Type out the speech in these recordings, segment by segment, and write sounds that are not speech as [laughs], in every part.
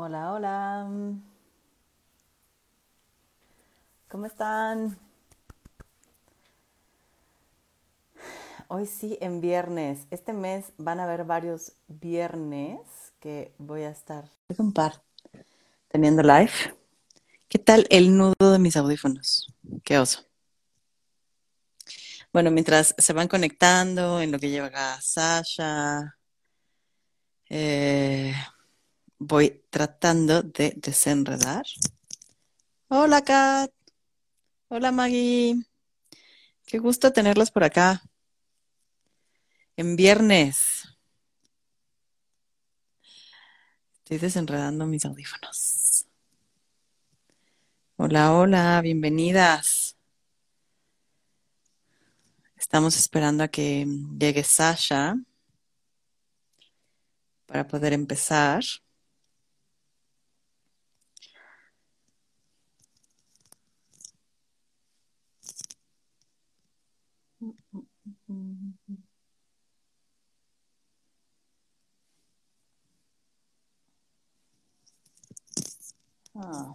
Hola, hola. ¿Cómo están? Hoy sí, en viernes. Este mes van a haber varios viernes que voy a estar un par teniendo live. ¿Qué tal el nudo de mis audífonos? Qué oso. Bueno, mientras se van conectando, en lo que llega Sasha, eh, voy tratando de desenredar. Hola, Kat. Hola, Maggie. Qué gusto tenerlos por acá. En viernes. Estoy desenredando mis audífonos. Hola, hola, bienvenidas. Estamos esperando a que llegue Sasha para poder empezar. Ah.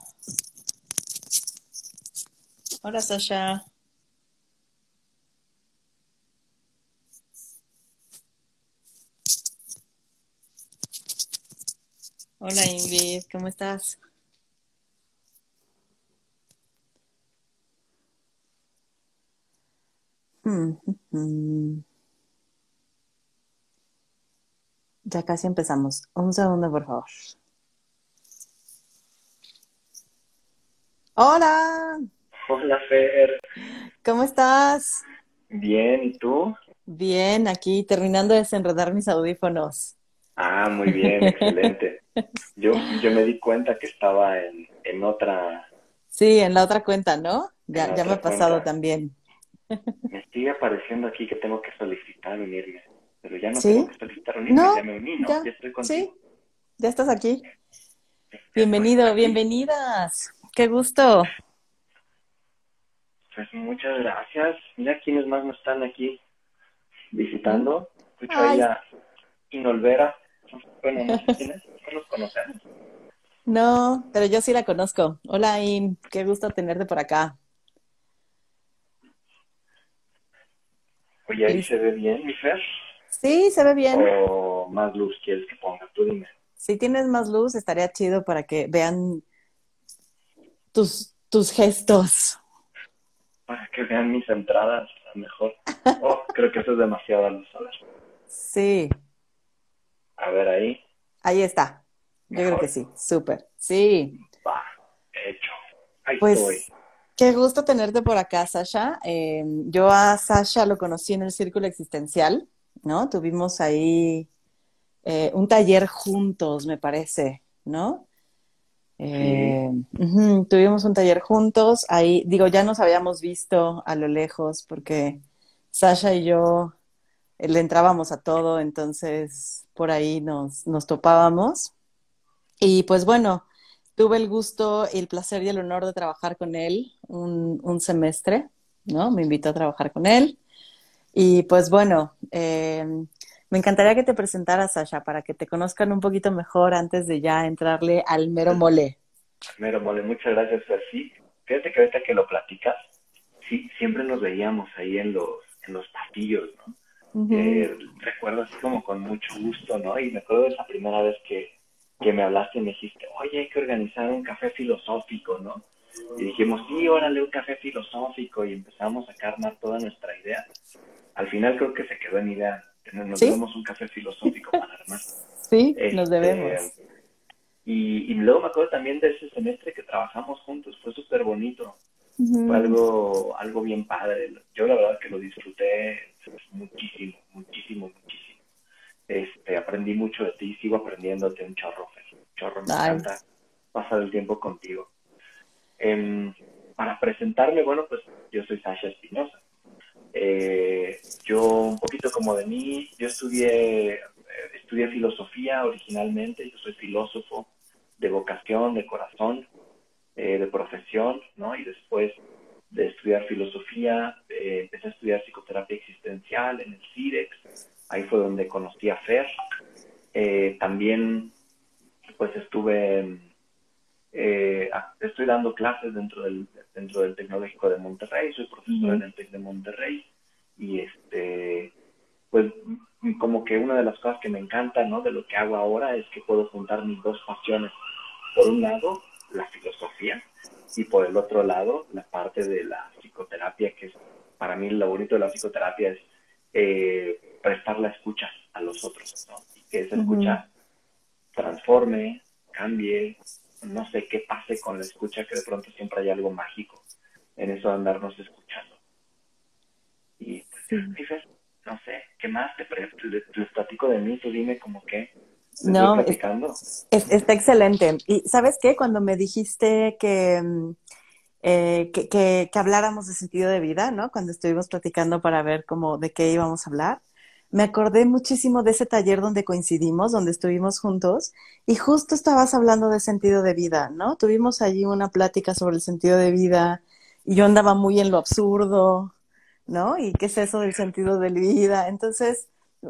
Hola, Sasha. Hola, Ingrid, ¿cómo estás? Mm, mm. Ya casi empezamos. Un segundo, por favor. Hola, Hola Fer, ¿cómo estás? bien, ¿y tú? Bien, aquí terminando de desenredar mis audífonos. Ah, muy bien, [laughs] excelente. Yo, yo me di cuenta que estaba en, en otra, Sí, en la otra cuenta, ¿no? Ya, ya me ha pasado cuenta. también. Me sigue apareciendo aquí que tengo que solicitar unirme, pero ya no tengo ¿Sí? que solicitar unirme, No, ya me uní, ¿no? ya, Ya estoy sí, contigo. ya estás aquí. Bienvenido, bienvenidas. Qué gusto. Pues muchas gracias. Mira quiénes más nos están aquí visitando. Escucho ahí a Inolvera. Bueno, no sé quién es, no los conocemos. no, pero yo sí la conozco. Hola, In, qué gusto tenerte por acá. Oye, ahí se ve bien, mi Fer. Sí, se ve bien. ¿O más luz quieres que ponga? Tú dime. Si tienes más luz, estaría chido para que vean tus, tus gestos. Para que vean mis entradas, a lo mejor. Oh, creo que eso es demasiado luz. A ver, Sí, a ver ahí. ahí está. Yo creo que sí, súper. Sí, Va, hecho. Ahí estoy. pues qué gusto tenerte por acá, Sasha. Eh, yo a Sasha lo conocí en el Círculo Existencial, ¿no? Tuvimos ahí eh, un taller juntos, me parece, ¿no? Eh, ujú, tuvimos un taller juntos, ahí, digo, ya nos habíamos visto a lo lejos porque Sasha y yo eh, le entrábamos a todo, entonces por ahí nos, nos topábamos. Y pues bueno, tuve el gusto, el placer y el honor de trabajar con él un, un semestre, ¿no? Me invitó a trabajar con él. Y pues bueno, eh, me encantaría que te presentaras, Sasha, para que te conozcan un poquito mejor antes de ya entrarle al mero mole. mero mole, muchas gracias. Sí, fíjate que ahorita que lo platicas, sí, siempre nos veíamos ahí en los, en los pasillos, ¿no? Eh, recuerdo así como con mucho gusto, ¿no? Y me acuerdo de esa primera vez que, que me hablaste y me dijiste, oye, hay que organizar un café filosófico, ¿no? Y dijimos, sí, órale, un café filosófico y empezamos a armar toda nuestra idea. Al final creo que se quedó en idea, nos ¿Sí? debemos un café filosófico para armar. [laughs] Sí, nos Este, debemos. y, y luego me acuerdo también de ese semestre que trabajamos juntos, fue súper bonito, fue algo, algo bien padre. Yo la verdad que lo disfruté muchísimo, muchísimo, muchísimo. Este, aprendí mucho de ti, sigo aprendiéndote un chorro, un chorro, me encanta pasar el tiempo contigo. Em, para presentarme, bueno, pues yo soy Sasha Espinosa. Eh, yo, un poquito como de mí, yo estudié, eh, estudié filosofía originalmente, yo soy filósofo de vocación, de corazón, eh, de profesión, ¿no? Y después de estudiar filosofía, eh, empecé a estudiar psicoterapia existencial en el CIREX, ahí fue donde conocí a Fer. También, pues estuve, eh, estoy dando clases dentro del, dentro del Tecnológico de Monterrey, soy profesor en el TEC de Monterrey y este, pues como que una de las cosas que me encanta, ¿no? De lo que hago ahora es que puedo juntar mis dos pasiones. Por un lado, la filosofía y por el otro lado, la parte de la psicoterapia, que es, para mí lo bonito de la psicoterapia es eh, prestar la escucha a los otros, ¿no? Y que esa escucha transforme, cambie, no sé qué pase con la escucha, que de pronto siempre hay algo mágico en eso de andarnos escuchando. Y pues, no sé, ¿qué más te, te, platico de mí? Tú dime como que... No, está excelente. Y sabes qué, cuando me dijiste que, mm, eh, que, que, que, habláramos de sentido de vida, ¿no? Cuando estuvimos platicando para ver cómo de qué íbamos a hablar, me acordé muchísimo de ese taller donde coincidimos, donde estuvimos juntos, y justo estabas hablando de sentido de vida, ¿no? Tuvimos allí una plática sobre el sentido de vida, y yo andaba muy en lo absurdo, ¿no? ¿Y qué es eso del sentido de vida? Entonces,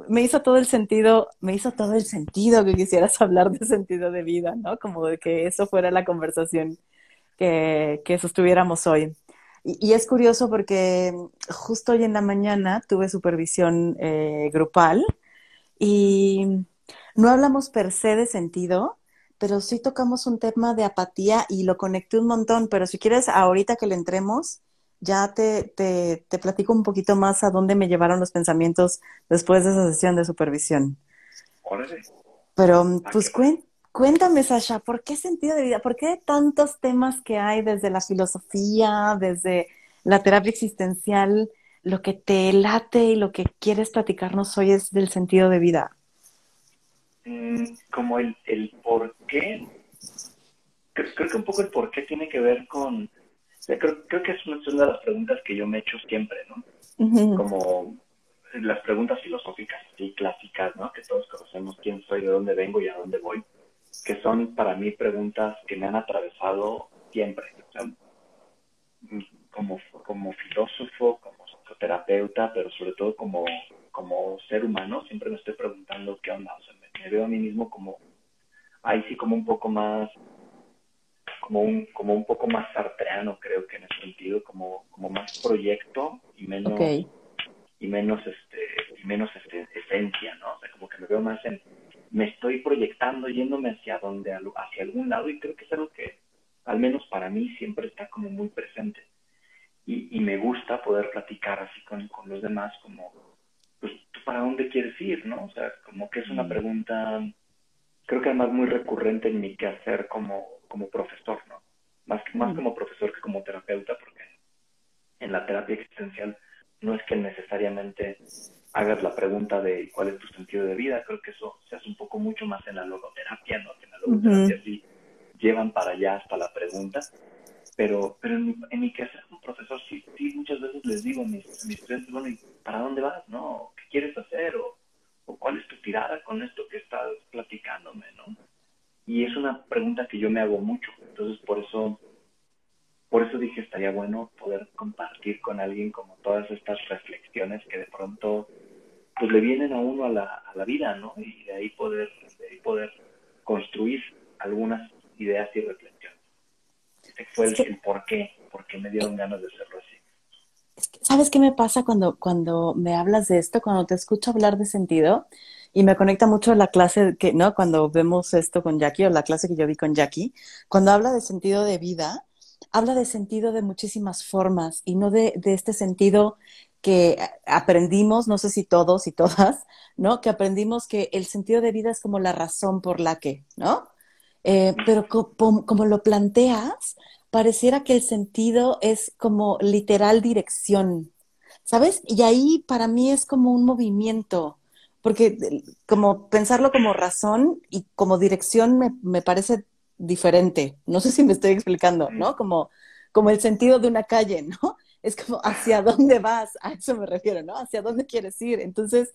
me hizo todo el sentido, me hizo todo el sentido que quisieras [laughs] hablar de sentido de vida, ¿no? Como de que eso fuera la conversación que, que sostuviéramos hoy. Y, es curioso porque justo hoy en la mañana tuve supervisión eh, grupal y no hablamos per se de sentido, pero sí tocamos un tema de apatía y lo conecté un montón, pero si quieres, ahorita que le entremos, ya te, te, te platico un poquito más a dónde me llevaron los pensamientos después de esa sesión de supervisión. Pero, pues, cuéntame, Sasha, ¿por qué sentido de vida? ¿Por qué tantos temas que hay desde la filosofía, desde la terapia existencial? Lo que te late y lo que quieres platicarnos hoy es del sentido de vida. Mm, como el, el por qué. creo que un poco el por qué tiene que ver con creo, creo, que es una, de las preguntas que yo me echo siempre, ¿no? Como las preguntas filosóficas y clásicas, ¿no? Que todos conocemos quién soy, de dónde vengo y a dónde voy, que son para mí preguntas que me han atravesado siempre. como, como filósofo, como psicoterapeuta, pero sobre todo como, como ser humano, siempre me estoy preguntando qué onda. O sea, me veo a mí mismo como, ahí sí como un poco más como un, como un poco más sartreano, creo que en ese sentido, como, como más proyecto y menos, y menos este, y menos este, esencia, ¿no? O sea, como que me veo más en, me estoy proyectando, yéndome hacia donde, hacia algún lado, y creo que es algo que, al menos para mí, siempre está como muy presente. Y, y me gusta poder platicar así con, con los demás, como, pues, ¿tú para dónde quieres ir, no? O sea, como que es una mm. pregunta, creo que además muy recurrente en mi quehacer como, como profesor, ¿no? Más, más mm. como profesor que como terapeuta, porque en la terapia existencial no es que necesariamente hagas la pregunta de cuál es tu sentido de vida, creo que eso se hace un poco mucho más en la logoterapia, ¿no? Que en la logoterapia sí llevan para allá hasta la pregunta, pero, pero en mi, en mi caso como profesor sí, sí muchas veces les digo a mis, mis estudiantes, bueno, ¿y para dónde vas? ¿No? ¿Qué quieres hacer? O, o cuál es tu tirada con esto que estás platicándome, ¿no? Y es una pregunta que yo me hago mucho. Entonces, por eso, por eso dije, estaría bueno poder compartir con alguien como todas estas reflexiones que de pronto pues le vienen a uno a la, a la vida, ¿no? Y de ahí poder, de ahí poder construir algunas ideas y reflexiones. Este fue el, por qué, por qué me dieron ganas de hacerlo así. ¿Sabes qué me pasa cuando, cuando me hablas de esto, cuando te escucho hablar de sentido? Y me conecta mucho la clase que, ¿no? Cuando vemos esto con Jackie o la clase que yo vi con Jackie, cuando habla de sentido de vida, habla de sentido de muchísimas formas y no de, de este sentido que aprendimos, no sé si todos y todas, ¿no? Que aprendimos que el sentido de vida es como la razón por la que, ¿no? Eh, pero como lo planteas, pareciera que el sentido es como literal dirección, ¿sabes? Y ahí para mí es como un movimiento, porque como pensarlo como razón y como dirección me, me, parece diferente. No sé si me estoy explicando, ¿no? Como, como el sentido de una calle, [laughs] ¿no? Es como hacia dónde vas, a eso me refiero, ¿no? Hacia dónde quieres ir. Entonces,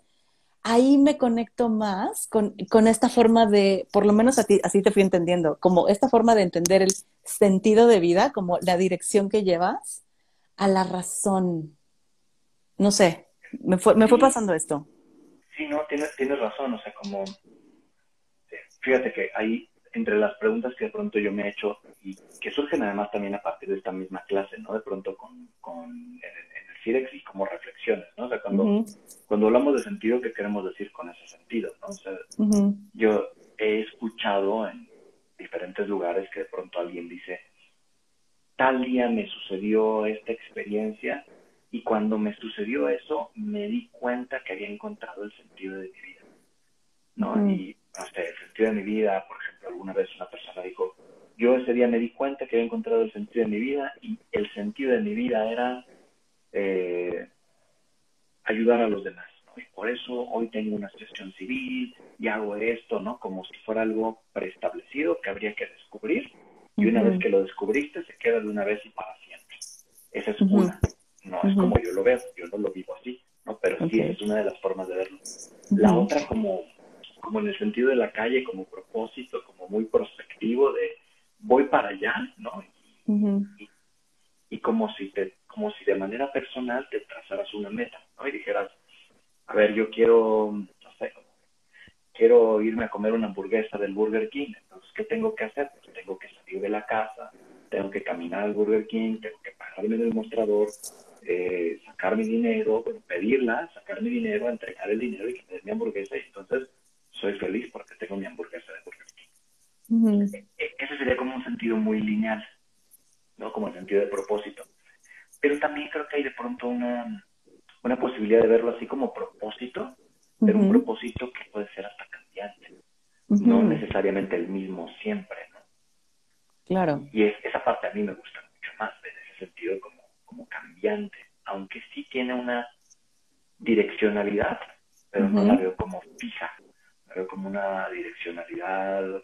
ahí me conecto más con, con esta forma de, por lo menos a ti, así te fui entendiendo, como esta forma de entender el sentido de vida, como la dirección que llevas a la razón. No sé, me fue, me fue pasando esto. Sí, no, tienes, tienes razón, o sea, como, fíjate que ahí entre las preguntas que de pronto yo me he hecho y que surgen además también a partir de esta misma clase, ¿no? De pronto con, con en, el CIREX y como reflexiones, ¿no? O sea, cuando, cuando hablamos de sentido, ¿qué queremos decir con ese sentido, ¿no? O sea, yo he escuchado en diferentes lugares que de pronto alguien dice, tal día me sucedió esta experiencia y cuando me sucedió eso me di cuenta que había encontrado el sentido de mi vida, ¿no? Y, no sé, el sentido de mi vida, por ejemplo, alguna vez una persona dijo, yo ese día me di cuenta que había encontrado el sentido de mi vida y el sentido de mi vida era eh, ayudar a los demás. Y por eso hoy tengo una asociación civil y hago esto, ¿no? Como si fuera algo preestablecido que habría que descubrir. Y una vez que lo descubriste, se queda de una vez y para siempre. Esa es una. No es como yo lo veo, yo no lo vivo así, ¿no? Pero sí es una de las formas de verlo. La otra como, como en el sentido de la calle, como propósito, como muy prospectivo de voy para allá, ¿no? Y, y como si te como si de manera personal te trazaras una meta, ¿no? Y dijeras, a ver, yo quiero, no sé, quiero irme a comer una hamburguesa del Burger King. Entonces, ¿qué tengo que hacer? Pues tengo que salir de la casa, tengo que caminar al Burger King, tengo que pagarme en el mostrador, eh, sacar mi dinero, pedirla, sacar mi dinero, entregar el dinero y tener mi hamburguesa. Y entonces soy feliz porque tengo mi hamburguesa de Burger King. E, e, ese sería como un sentido muy lineal, ¿no? Como el sentido de propósito. Pero también creo que hay de pronto una una posibilidad de verlo así como propósito, pero un propósito que puede ser hasta cambiante, no necesariamente el mismo siempre, ¿no? Claro. Y esa parte a mí me gusta mucho más, en ese sentido como, como cambiante, aunque sí tiene una direccionalidad, pero no la veo como fija, la veo como una direccionalidad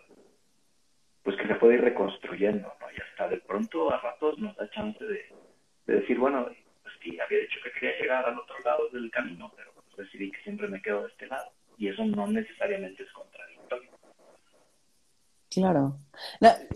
pues que se puede ir reconstruyendo, ¿no? Y hasta de pronto a ratos nos da chance de, de decir, bueno, y había dicho que quería llegar al otro lado del camino, pero pues decidí que siempre me quedo de este lado. Y eso no necesariamente es contradictorio. Claro.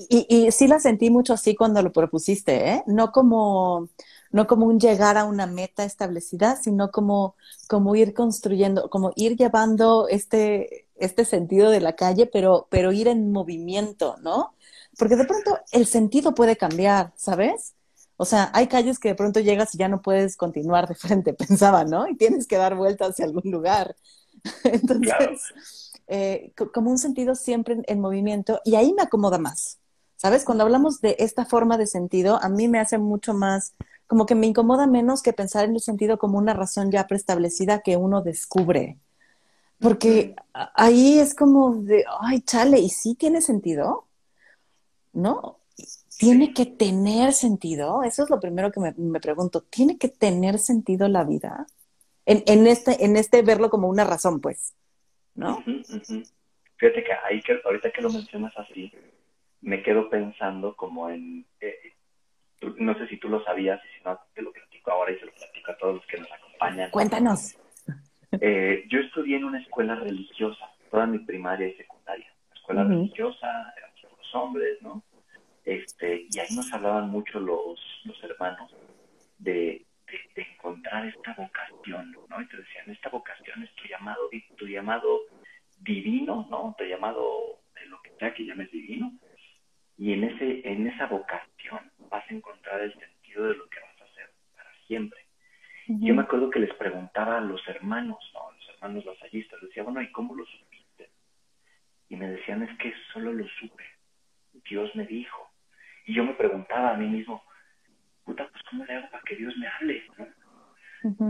y, y sí la sentí mucho así cuando lo propusiste, ¿eh? No como, no como un llegar a una meta establecida, sino como, como ir construyendo, como ir llevando este, este sentido de la calle, pero, pero ir en movimiento, ¿no? Porque de pronto el sentido puede cambiar, ¿sabes? O sea, hay calles que de pronto llegas y ya no puedes continuar de frente, [laughs] pensaba, ¿no? Y tienes que dar vueltas hacia algún lugar. [laughs] Entonces, eh, como un sentido siempre en, movimiento, y ahí me acomoda más. ¿Sabes? Cuando hablamos de esta forma de sentido, a mí me hace mucho más, como que me incomoda menos que pensar en el sentido como una razón ya preestablecida que uno descubre. Porque ahí es como de, ay, chale, ¿y sí tiene sentido? ¿No? tiene que tener sentido. Eso es lo primero que me, pregunto. ¿Tiene que tener sentido la vida? En, este, en este verlo como una razón, pues, ¿no? Fíjate que ahí que ahorita que lo mencionas así, me quedo pensando como en, eh, no sé si tú lo sabías y si no, te lo platico ahora y se lo platico a todos los que nos acompañan. Cuéntanos. Eh, yo estudié en una escuela religiosa, toda mi primaria y secundaria. Escuela religiosa, eran los hombres, ¿no? Este, y ahí nos hablaban mucho los, los hermanos de, de, encontrar esta vocación, ¿no? Y te decían, esta vocación es tu llamado, tu llamado divino, ¿no? Tu llamado de lo que sea que llames divino. Y en, ese, en esa vocación vas a encontrar el sentido de lo que vas a hacer para siempre. Yo me acuerdo que les preguntaba a los hermanos, ¿no? Los hermanos lasallistas, les decía, bueno, ¿y cómo lo supiste? Y me decían, es que solo lo supe. Dios me dijo. Y yo me preguntaba a mí mismo, puta, pues ¿cómo le hago para que Dios me hable?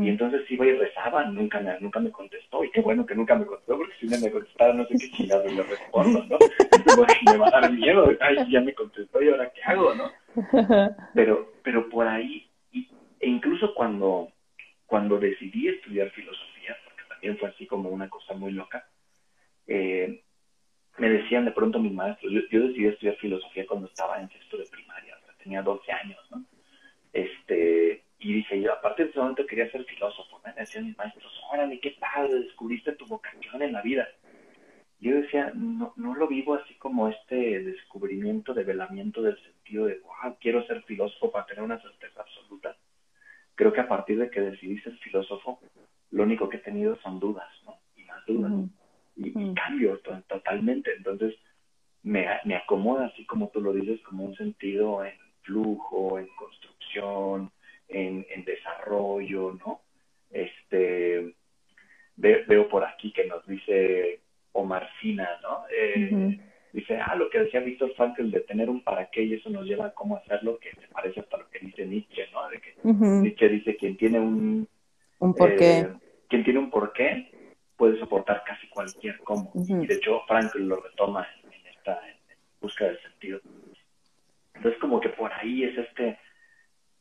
Y entonces iba y rezaba, nunca me, nunca me contestó. Y qué bueno que nunca me contestó, porque si me contestara no sé qué chingados le respondo, ¿no? [laughs] me va a dar miedo, ay, ya me contestó y ahora qué hago, ¿no? [laughs] Pero, pero por ahí, e incluso cuando, cuando decidí estudiar filosofía, porque también fue así como una cosa muy loca, eh, me decían de pronto mis maestros, yo, decidí estudiar filosofía cuando estaba en sexto de primaria, o sea, tenía 12 años, ¿no? Este, y dije yo, aparte de ese momento quería ser filósofo, me decían mis maestros, órale, qué padre, descubriste tu vocación en la vida. Yo decía, no, lo vivo así como este descubrimiento, develamiento del sentido de, wow, quiero ser filósofo para tener una certeza absoluta. Creo que a partir de que decidí ser filósofo, lo único que he tenido son dudas, ¿no? Y más dudas y, cambio totalmente. Entonces, me, me, acomoda, así como tú lo dices, como un sentido en flujo, en construcción, en, desarrollo, ¿no? Este, veo por aquí que nos dice Omarcina, ¿no? Eh, dice, ah, lo que decía Víctor Frankl de tener un para qué y eso nos lleva a cómo hacerlo, que se parece hasta lo que dice Nietzsche, ¿no? De que Nietzsche dice, quien tiene un... Un porqué. Eh, quien tiene un porqué puede soportar casi cualquier cómo. Y de hecho Frankl lo retoma en, esta en busca del sentido. Entonces como que por ahí es este,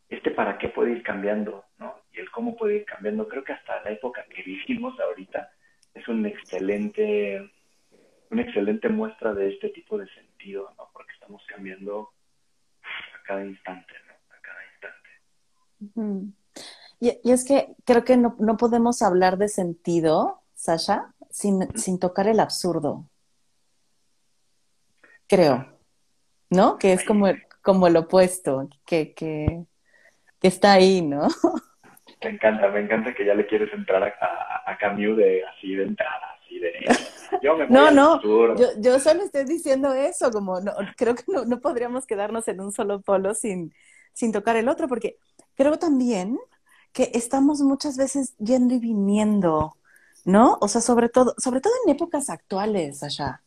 este para qué puede ir cambiando, ¿no? Y el cómo puede ir cambiando. Creo que hasta la época que vivimos ahorita es un excelente una excelente muestra de este tipo de sentido, ¿no? Porque estamos cambiando a cada instante, ¿no? A cada instante. y, es que creo que no, podemos hablar de sentido, Sasha, sin, sin tocar el absurdo. Creo. ¿No? Que es como, como el opuesto, que, que, que está ahí, ¿no? Me encanta, me encanta que ya le quieres entrar a, a, Camus de así de entrada, así de no, no, yo, yo, solo estoy diciendo eso, como no, creo que no, no podríamos quedarnos en un solo polo sin, sin tocar el otro, porque creo también que estamos muchas veces yendo y viniendo, ¿no? O sea, sobre todo, sobre todo en épocas actuales, allá.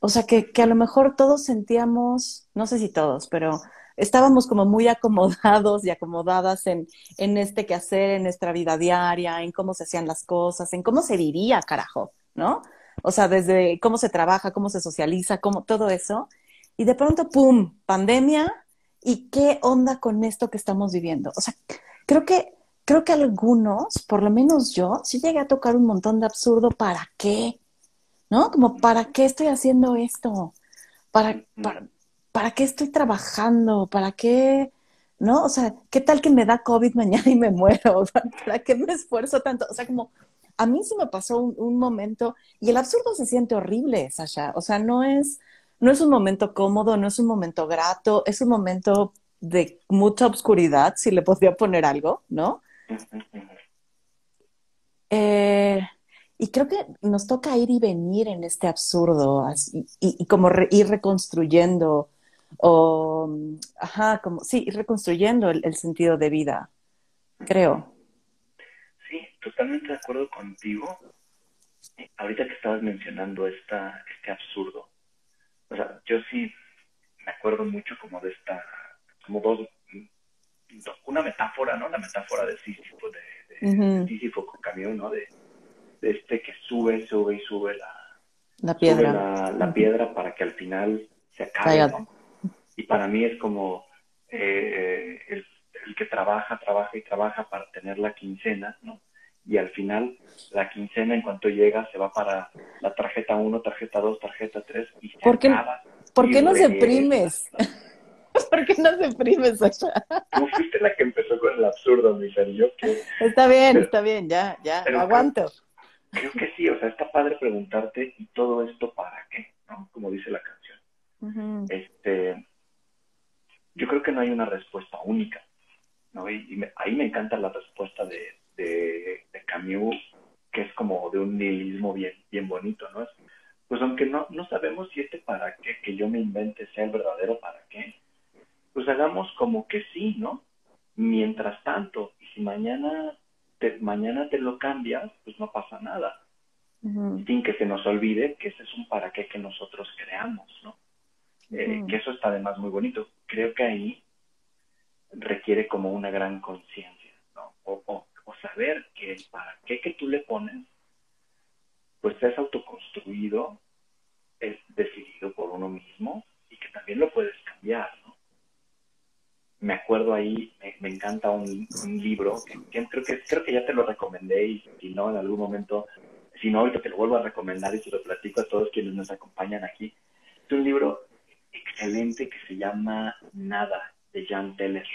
O sea, que, que a lo mejor todos sentíamos, no sé si todos, pero estábamos como muy acomodados y acomodadas en, en este quehacer, en nuestra vida diaria, en cómo se hacían las cosas, en cómo se vivía, carajo, ¿no? O sea, desde cómo se trabaja, cómo se socializa, cómo todo eso. Y de pronto, ¡pum!, pandemia. ¿Y qué onda con esto que estamos viviendo? O sea, creo que, creo que algunos, por lo menos yo, sí llegué a tocar un montón de absurdo. ¿Para qué? ¿No? Como, ¿para qué estoy haciendo esto? ¿Para, para, ¿para qué estoy trabajando? ¿Para qué? ¿No? O sea, ¿qué tal que me da COVID mañana y me muero? [laughs] ¿Para qué me esfuerzo tanto? O sea, como a mí se me pasó un, momento, y el absurdo se siente horrible, Sasha. O sea, no es, no es un momento cómodo, no es un momento grato, es un momento de mucha obscuridad, si le podría poner algo, ¿no? Eh, y creo que nos toca ir y venir en este absurdo y, como ir reconstruyendo, o, ajá, como, sí, ir reconstruyendo el sentido de vida, creo totalmente de acuerdo contigo. Ahorita que estabas mencionando esta, este absurdo, o sea, yo sí me acuerdo mucho como de esta, como dos, una metáfora, ¿no? La metáfora de Sísifo, de, Sísifo con camión, ¿no? De, este que sube, sube y sube la, la piedra, la, piedra para que al final se acabe, ¿no? Y para mí es como eh, el, el que trabaja, trabaja y trabaja para tener la quincena, ¿no? y al final la quincena en cuanto llega se va para la tarjeta 1, tarjeta 2, tarjeta 3 y se ¿Por qué, [laughs] ¿por qué no se primes? ¿Por qué no se primes, Sasha? Tú fuiste la que empezó con el absurdo, mi yo que... Está bien, está bien, ya, ya, aguanto. Creo, que sí, o sea, está padre preguntarte, ¿y todo esto para qué? ¿no? Como dice la canción. Este, yo creo que no hay una respuesta única, ¿no? Y, ahí me encanta la respuesta de, de, Camus, que es como de un nihilismo bien, bien bonito, ¿no? pues aunque no, no sabemos si este para qué que yo me invente sea el verdadero para qué, pues hagamos como que sí, ¿no? Mientras tanto, y si mañana te, mañana te lo cambias, pues no pasa nada. Sin que se nos olvide que ese es un para qué que nosotros creamos, ¿no? Eh, que eso está además muy bonito. Creo que ahí requiere como una gran conciencia, ¿no? o, saber que el para qué que tú le pones, pues es autoconstruido, es decidido por uno mismo y que también lo puedes cambiar, ¿no? Me acuerdo ahí, me, encanta un, libro que, creo que creo que ya te lo recomendé y si no, en algún momento, si no, ahorita te lo vuelvo a recomendar y se lo platico a todos quienes nos acompañan aquí. Es un libro excelente que se llama Nada, de Jan Teller.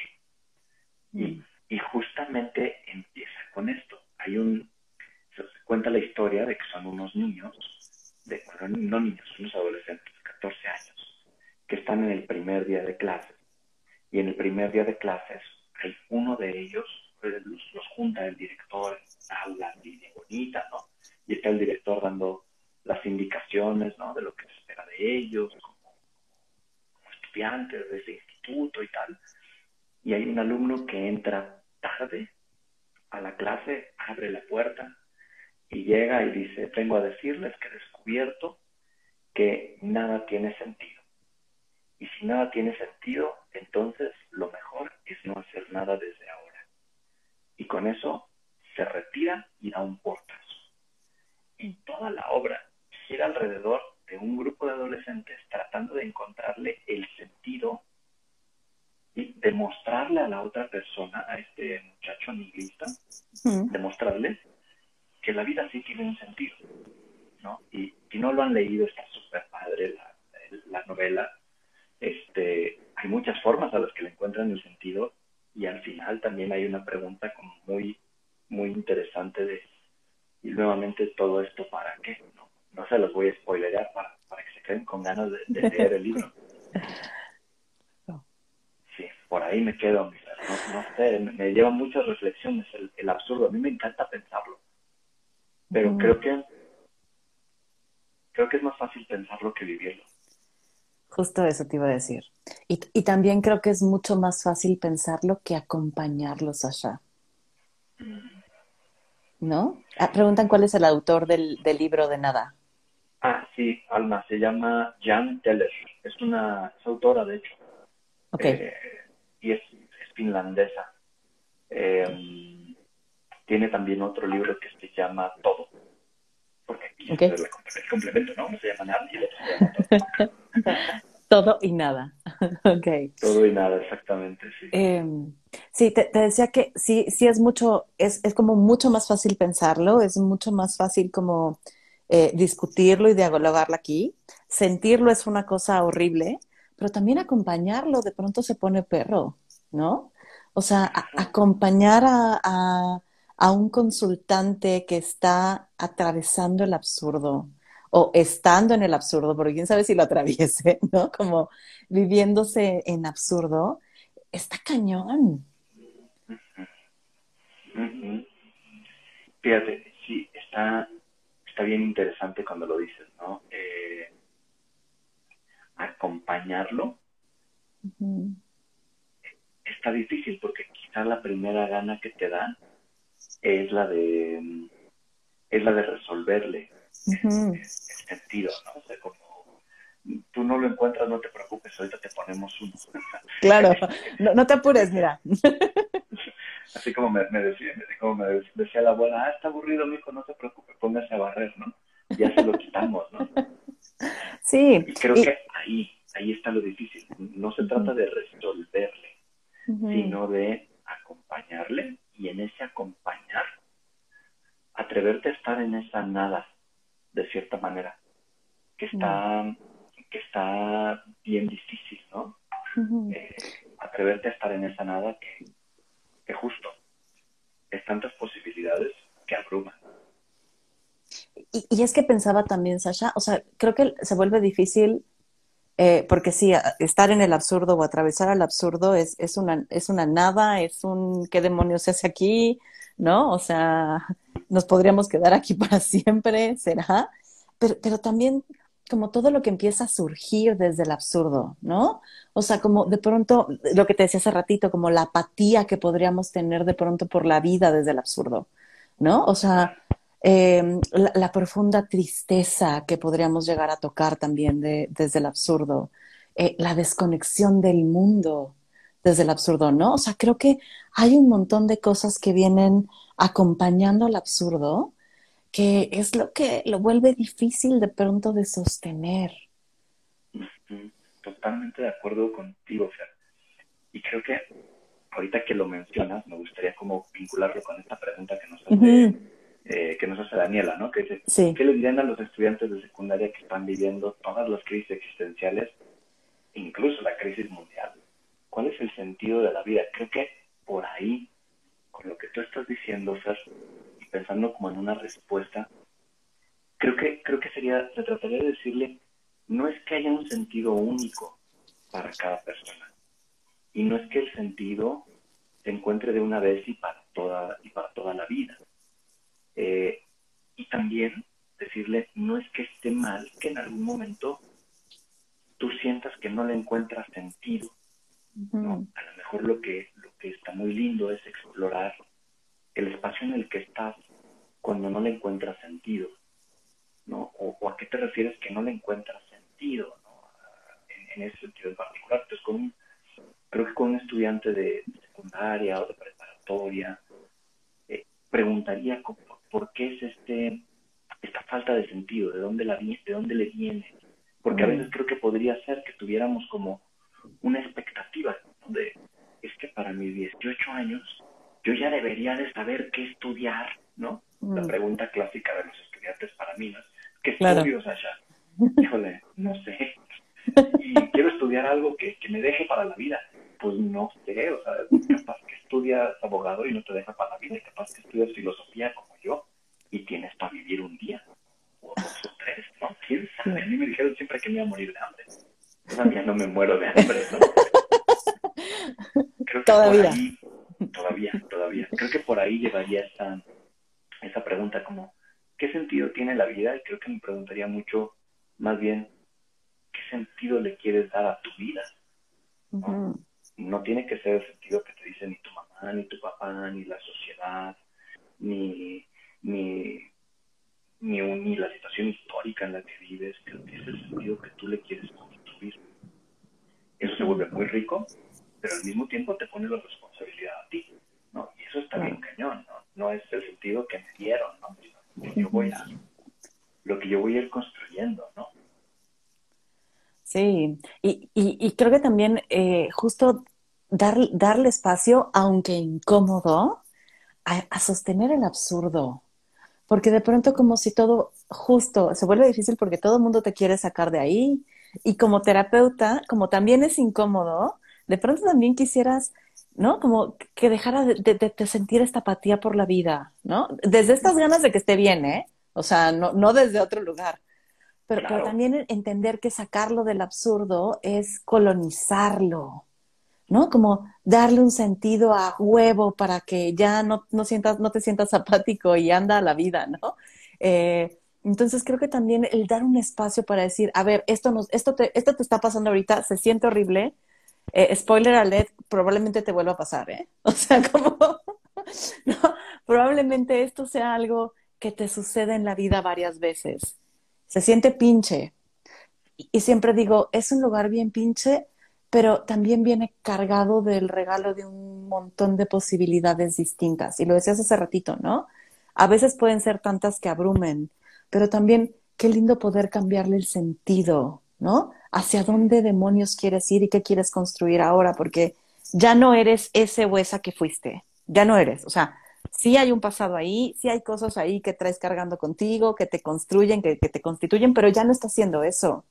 Y mm y justamente empieza con esto. Hay un, se cuenta la historia de que son unos niños, de, bueno, no niños, unos adolescentes, 14 años, que están en el primer día de clases. Y en el primer día de clases hay uno de ellos, pues, los, junta el director en aula línea bonita, ¿no? Y está el director dando las indicaciones, ¿no? De lo que se espera de ellos, estudiantes de ese y tal, y hay un alumno que entra tarde a la clase, abre la puerta y llega y dice, vengo a decirles que he descubierto que nada tiene sentido. Y si nada tiene sentido, entonces lo mejor es no hacer nada desde ahora. Y con eso se retira y da un portazo. Y toda la obra gira alrededor de un grupo de adolescentes tratando de encontrarle el sentido y demostrarle a la otra persona, a este muchacho nihilista, demostrarle que la vida sí tiene un sentido, ¿no? Y si no lo han leído, está súper padre la, la, novela. Este, hay muchas formas a las que le encuentran el sentido y al final también hay una pregunta como muy, muy interesante de, y nuevamente todo esto para qué, ¿no? No se los voy a spoilerar para, para que se queden con ganas de leer el libro. [laughs] por ahí me quedo, no, no sé, me lleva muchas reflexiones el, absurdo. A mí me encanta pensarlo, pero creo que creo que es más fácil pensarlo que vivirlo. Justo eso te iba a decir. Y, y también creo que es mucho más fácil pensarlo que acompañarlo, Sasha. ¿No? Ah, preguntan cuál es el autor del, del, libro de nada. Ah, sí, Alma, se llama Jan Teller. Es una es autora, de hecho. Ok. Eh, y es, finlandesa. Em, tiene también otro libro que se llama Todo, porque aquí es el complemento, ¿no? No se llama nada y el se llama Todo. [laughs] todo y nada. [laughs] okay. Todo y nada, exactamente, sí. Em, sí, te, decía que sí, sí es mucho, es, es como mucho más fácil pensarlo, es mucho más fácil como eh, discutirlo y dialogarlo aquí. Sentirlo es una cosa horrible, pero también acompañarlo de pronto se pone perro, ¿no? O sea, acompañar a, a, un consultante que está atravesando el absurdo o estando en el absurdo, porque quién sabe si lo atraviese, [laughs] ¿no? Como viviéndose en absurdo, está cañón. Fíjate, sí, está, está bien interesante cuando lo dices, ¿no? Eh, acompañarlo, está difícil porque quizás la primera gana que te da es la de es la de resolverle el, sentido, ¿no? O sea, como tú no lo encuentras, no te preocupes, ahorita te ponemos uno. [laughs] Claro, no, te apures, [laughs] mira. Así como me, decía, como me decía la abuela, ah, está aburrido, hijo, no se preocupe, póngase a barrer, ¿no? Ya se lo quitamos, ¿no? Sí. creo que ahí, ahí está lo difícil. No se trata de resolverle, sino de acompañarle y en ese acompañar, atreverte a estar en esa nada, de cierta manera, que está, que está bien difícil, ¿no? Eh, atreverte a estar en esa nada que, que justo es tantas posibilidades que abruman. Y, es que pensaba también, Sasha, o sea, creo que se vuelve difícil, eh, porque sí, estar en el absurdo o atravesar al absurdo es, es, una, es una nada, es un qué demonios se hace aquí, ¿no? O sea, nos podríamos quedar aquí [laughs] para siempre, será. Pero, pero también como todo lo que empieza a surgir desde el absurdo, ¿no? O sea, como de pronto, lo que te decía hace ratito, como la apatía que podríamos tener de pronto por la vida desde el absurdo, ¿no? O sea, Em, la, profunda tristeza que podríamos llegar a tocar también desde el absurdo, eh, la desconexión del mundo desde el absurdo, ¿no? O sea, creo que hay un montón de cosas que vienen acompañando al absurdo que es lo que lo vuelve difícil de pronto de sostener. Totalmente de acuerdo contigo, Fer. Y creo que ahorita que lo mencionas, me gustaría como vincularlo con esta pregunta que nos hace eh, que nos hace Daniela, ¿no? Que dice, ¿qué le dirían a los estudiantes de secundaria que están viviendo todas las crisis existenciales, incluso la crisis mundial? ¿Cuál es el sentido de la vida? Creo que por ahí, con lo que tú estás diciendo, Fer, y pensando como en una respuesta, creo que, creo que sería, se trataría de decirle, no es que haya un sentido único para cada persona, y no es que el sentido se encuentre de una vez y para toda, y para toda la vida eh, y también decirle, no es que esté mal que en algún momento tú sientas que no le encuentras sentido. ¿no? A lo mejor lo que, lo que está muy lindo es explorar el espacio en el que estás cuando no le encuentras sentido. ¿no? O, a qué te refieres que no le encuentras sentido ¿no? en, ese sentido en particular. Entonces, con creo que con un estudiante de secundaria o de preparatoria, eh, preguntaría por qué es este esta falta de sentido, de dónde, la, de dónde le viene. Porque a veces creo que podría ser que tuviéramos como una expectativa de, es que para mis 18 años yo ya debería de saber qué estudiar, ¿no? La pregunta clásica de los estudiantes para mí, ¿no? ¿Qué estudios allá? [laughs] Híjole, no sé. Y quiero estudiar algo que, que me deje para la vida. Pues no sé, o sea, capaz que estudias abogado y no te deja para la vida, capaz que estudias filosofía como yo y tienes para vivir un día o dos o tres, ¿no? ¿Quién sabe? A mí me dijeron siempre que me iba a morir de hambre. Todavía no me muero de hambre, ¿no? Creo que todavía. Por ahí, todavía, todavía. Creo que por ahí llevaría esa, esa pregunta como, ¿qué sentido tiene la vida? Y creo que me preguntaría mucho, más bien, ¿qué sentido le quieres dar a tu vida? ¿no? No tiene que ser el sentido que te dice ni tu mamá, ni tu papá, ni la sociedad, ni ni, ni, ni la situación histórica en la que vives, creo que es el sentido que tú le quieres construir. Eso se vuelve muy rico, pero al mismo tiempo te pone la responsabilidad a ti, ¿no? Y eso está bien cañón, ¿no? No es el sentido que me dieron, ¿no? Que yo voy a, lo que yo voy a ir construyendo, ¿no? Sí, y, y, creo que también eh, justo dar, darle espacio, aunque incómodo, a, sostener el absurdo, porque de pronto como si todo justo se vuelve difícil porque todo el mundo te quiere sacar de ahí y como terapeuta, como también es incómodo, de pronto también quisieras, ¿no? Como que dejara de, sentir esta apatía por la vida, ¿no? Desde estas ganas de que esté bien, ¿eh? O sea, no, no desde otro lugar. Pero, pero también entender que sacarlo del absurdo es colonizarlo, ¿no? Como darle un sentido a huevo para que ya no, no, sientas, no te sientas [laughs] apático y anda a la vida, ¿no? Eh, entonces creo que también el dar un espacio para decir, a ver, esto, nos, esto, te, esto te está pasando ahorita, se siente horrible, eh, spoiler alert, probablemente te vuelva a pasar, ¿eh? [laughs] O sea, como, [laughs] probablemente esto sea algo que te sucede en la vida varias veces. Se siente pinche. Y siempre digo, es un lugar bien pinche pero también viene cargado del regalo de un montón de posibilidades distintas. Y lo decías hace ratito, ¿no? A veces pueden ser tantas que abrumen, pero también qué lindo poder cambiarle el sentido, ¿no? Hacia dónde demonios quieres ir y qué quieres construir ahora, porque ya no eres ese o esa que fuiste, ya no eres. O sea, sí hay un pasado ahí, sí hay cosas ahí que traes cargando contigo, que te construyen, que, te constituyen, pero ya no estás haciendo eso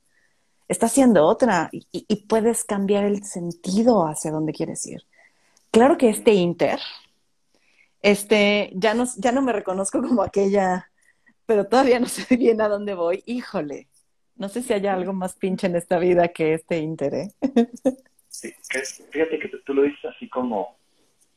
está haciendo otra y, puedes cambiar el sentido hacia donde quieres ir. Claro que este Inter, este, ya no, ya no me reconozco como aquella, pero todavía no [laughs] sé bien a dónde voy. Híjole, no sé si haya algo más pinche en esta vida que este Inter, ¿eh? [laughs] Sí, fíjate que tú, lo dices así como,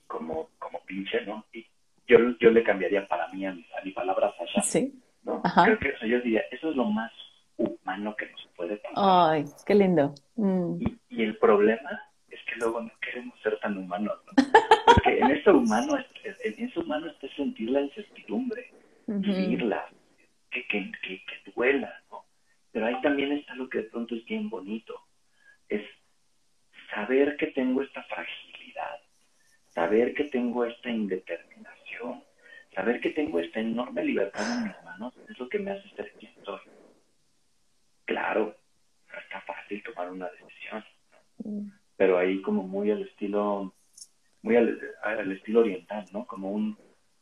como, como pinche, ¿no? Y yo, yo le cambiaría para mí a mi, a palabra Sasha. Sí. ¿no? Creo que yo diría, eso es lo más humano que nos puede pasar. Ay, qué lindo. Mm. Y, el problema es que luego no queremos ser tan humanos, ¿no? Porque en eso humano, en eso humano está sentir la incertidumbre, vivirla, que, que, que, que duela, ¿no? Pero ahí también está lo que de pronto es bien bonito, es saber que tengo esta fragilidad, saber que tengo esta indeterminación, saber que tengo esta enorme libertad en mis manos, es lo que me hace ser quien soy claro, no está fácil tomar una decisión, mm. pero ahí como muy al estilo, muy al, estilo oriental, ¿no? Como un,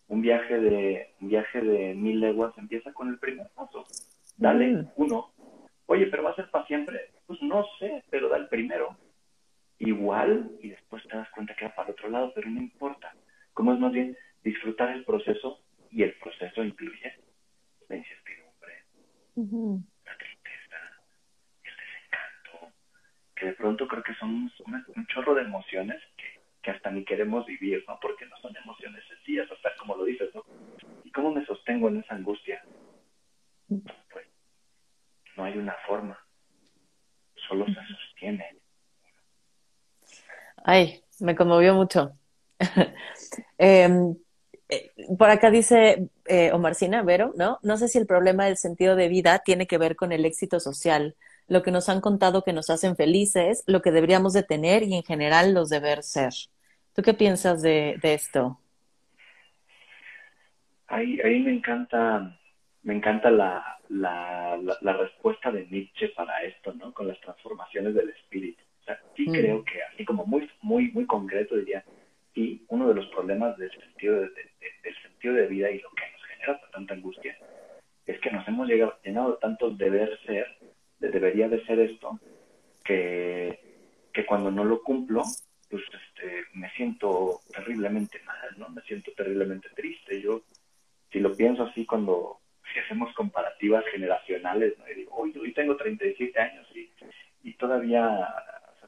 un viaje de un viaje de mil leguas empieza con el primer paso. Dale mm. uno. Oye, pero va a ser para siempre. Pues no sé, pero da el primero. Igual y después te das cuenta que va para el otro lado, pero no importa. Como es más bien disfrutar el proceso y el proceso incluye la incertidumbre, de pronto creo que son un, chorro de emociones que, hasta ni queremos vivir, ¿no? Porque no son emociones sencillas, hasta como lo dices, ¿no? ¿Y cómo me sostengo en esa angustia? Pues no hay una forma. solo se sostiene. Ay, me conmovió mucho. [laughs] Em, eh, por acá dice eh, Omarcina Vero, ¿no? No sé si el problema del sentido de vida tiene que ver con el éxito social, lo que nos han contado que nos hacen felices, lo que deberíamos de tener y en general los deber ser. ¿Tú qué piensas de, esto? Ahí, me encanta, me encanta la, la, la, respuesta de Nietzsche para esto, ¿no? Con las transformaciones del espíritu. O sea, sí mm. creo que, así como muy, muy, muy concreto, diría, sí, uno de los problemas del sentido de, del sentido de vida y lo que nos genera tanta angustia es que nos hemos llegado, llenado tanto deber ser, de debería de ser esto, que, que cuando no lo cumplo, pues este, me siento terriblemente mal, ¿no? Me siento terriblemente triste. Yo, si lo pienso así cuando si hacemos comparativas generacionales, ¿no? Y digo, hoy, hoy tengo 37 años y, y todavía,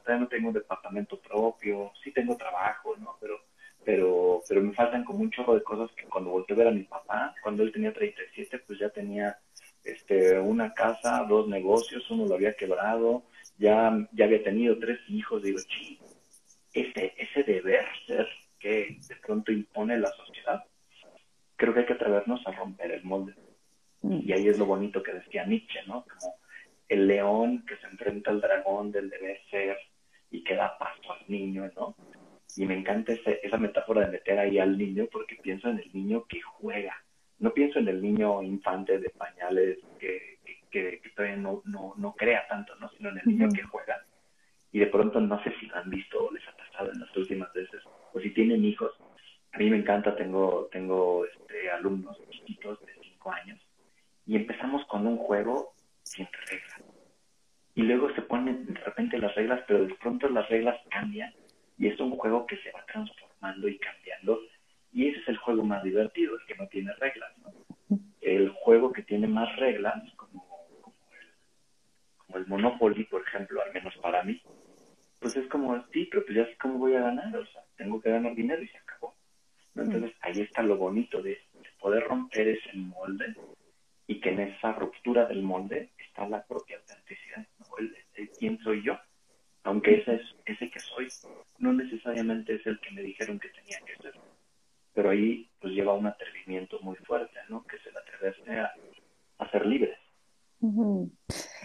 todavía no tengo un departamento propio, sí tengo trabajo, ¿no? Pero, pero, pero me faltan como un chorro de cosas que cuando volteé a ver a mi papá, cuando él tenía 37, pues ya tenía este, una casa, dos negocios, uno lo había quebrado, ya, ya había tenido tres hijos, digo, sí, ese, ese deber ser que de pronto impone la sociedad, creo que hay que atrevernos a romper el molde. Mm. Y ahí es lo bonito que decía Nietzsche, ¿no? Como el león que se enfrenta al dragón del deber ser y que da paso al niño, ¿no? Y me encanta esa metáfora de meter ahí al niño porque pienso en el niño que juega. No pienso en el niño infante de pañales que, que, todavía no, no, no, crea tanto, ¿no? Sino en el niño que juega. Y de pronto no sé si lo han visto o les ha en las últimas veces, o si tienen hijos, a mí me encanta, tengo, tengo este, alumnos chiquitos de 5 años, y empezamos con un juego sin reglas. Y luego se ponen de repente las reglas, pero de pronto las reglas cambian, y es un juego que se va transformando y cambiando, y ese es el juego más divertido, el que no tiene reglas. El juego que tiene más reglas, como, como, el, como el Monopoly, por ejemplo, al menos para mí, pues es como, sí, pero pues ya sé cómo voy a ganar, o sea, tengo que ganar dinero y se acabó. Entonces ahí está lo bonito de, poder romper ese molde y que en esa ruptura del molde está la propia autenticidad, el, quién soy yo, aunque ese es ese que soy, no necesariamente es el que me dijeron que tenía que ser, pero ahí pues lleva un atrevimiento muy fuerte, ¿no? Que es el atreverse a, a ser libres.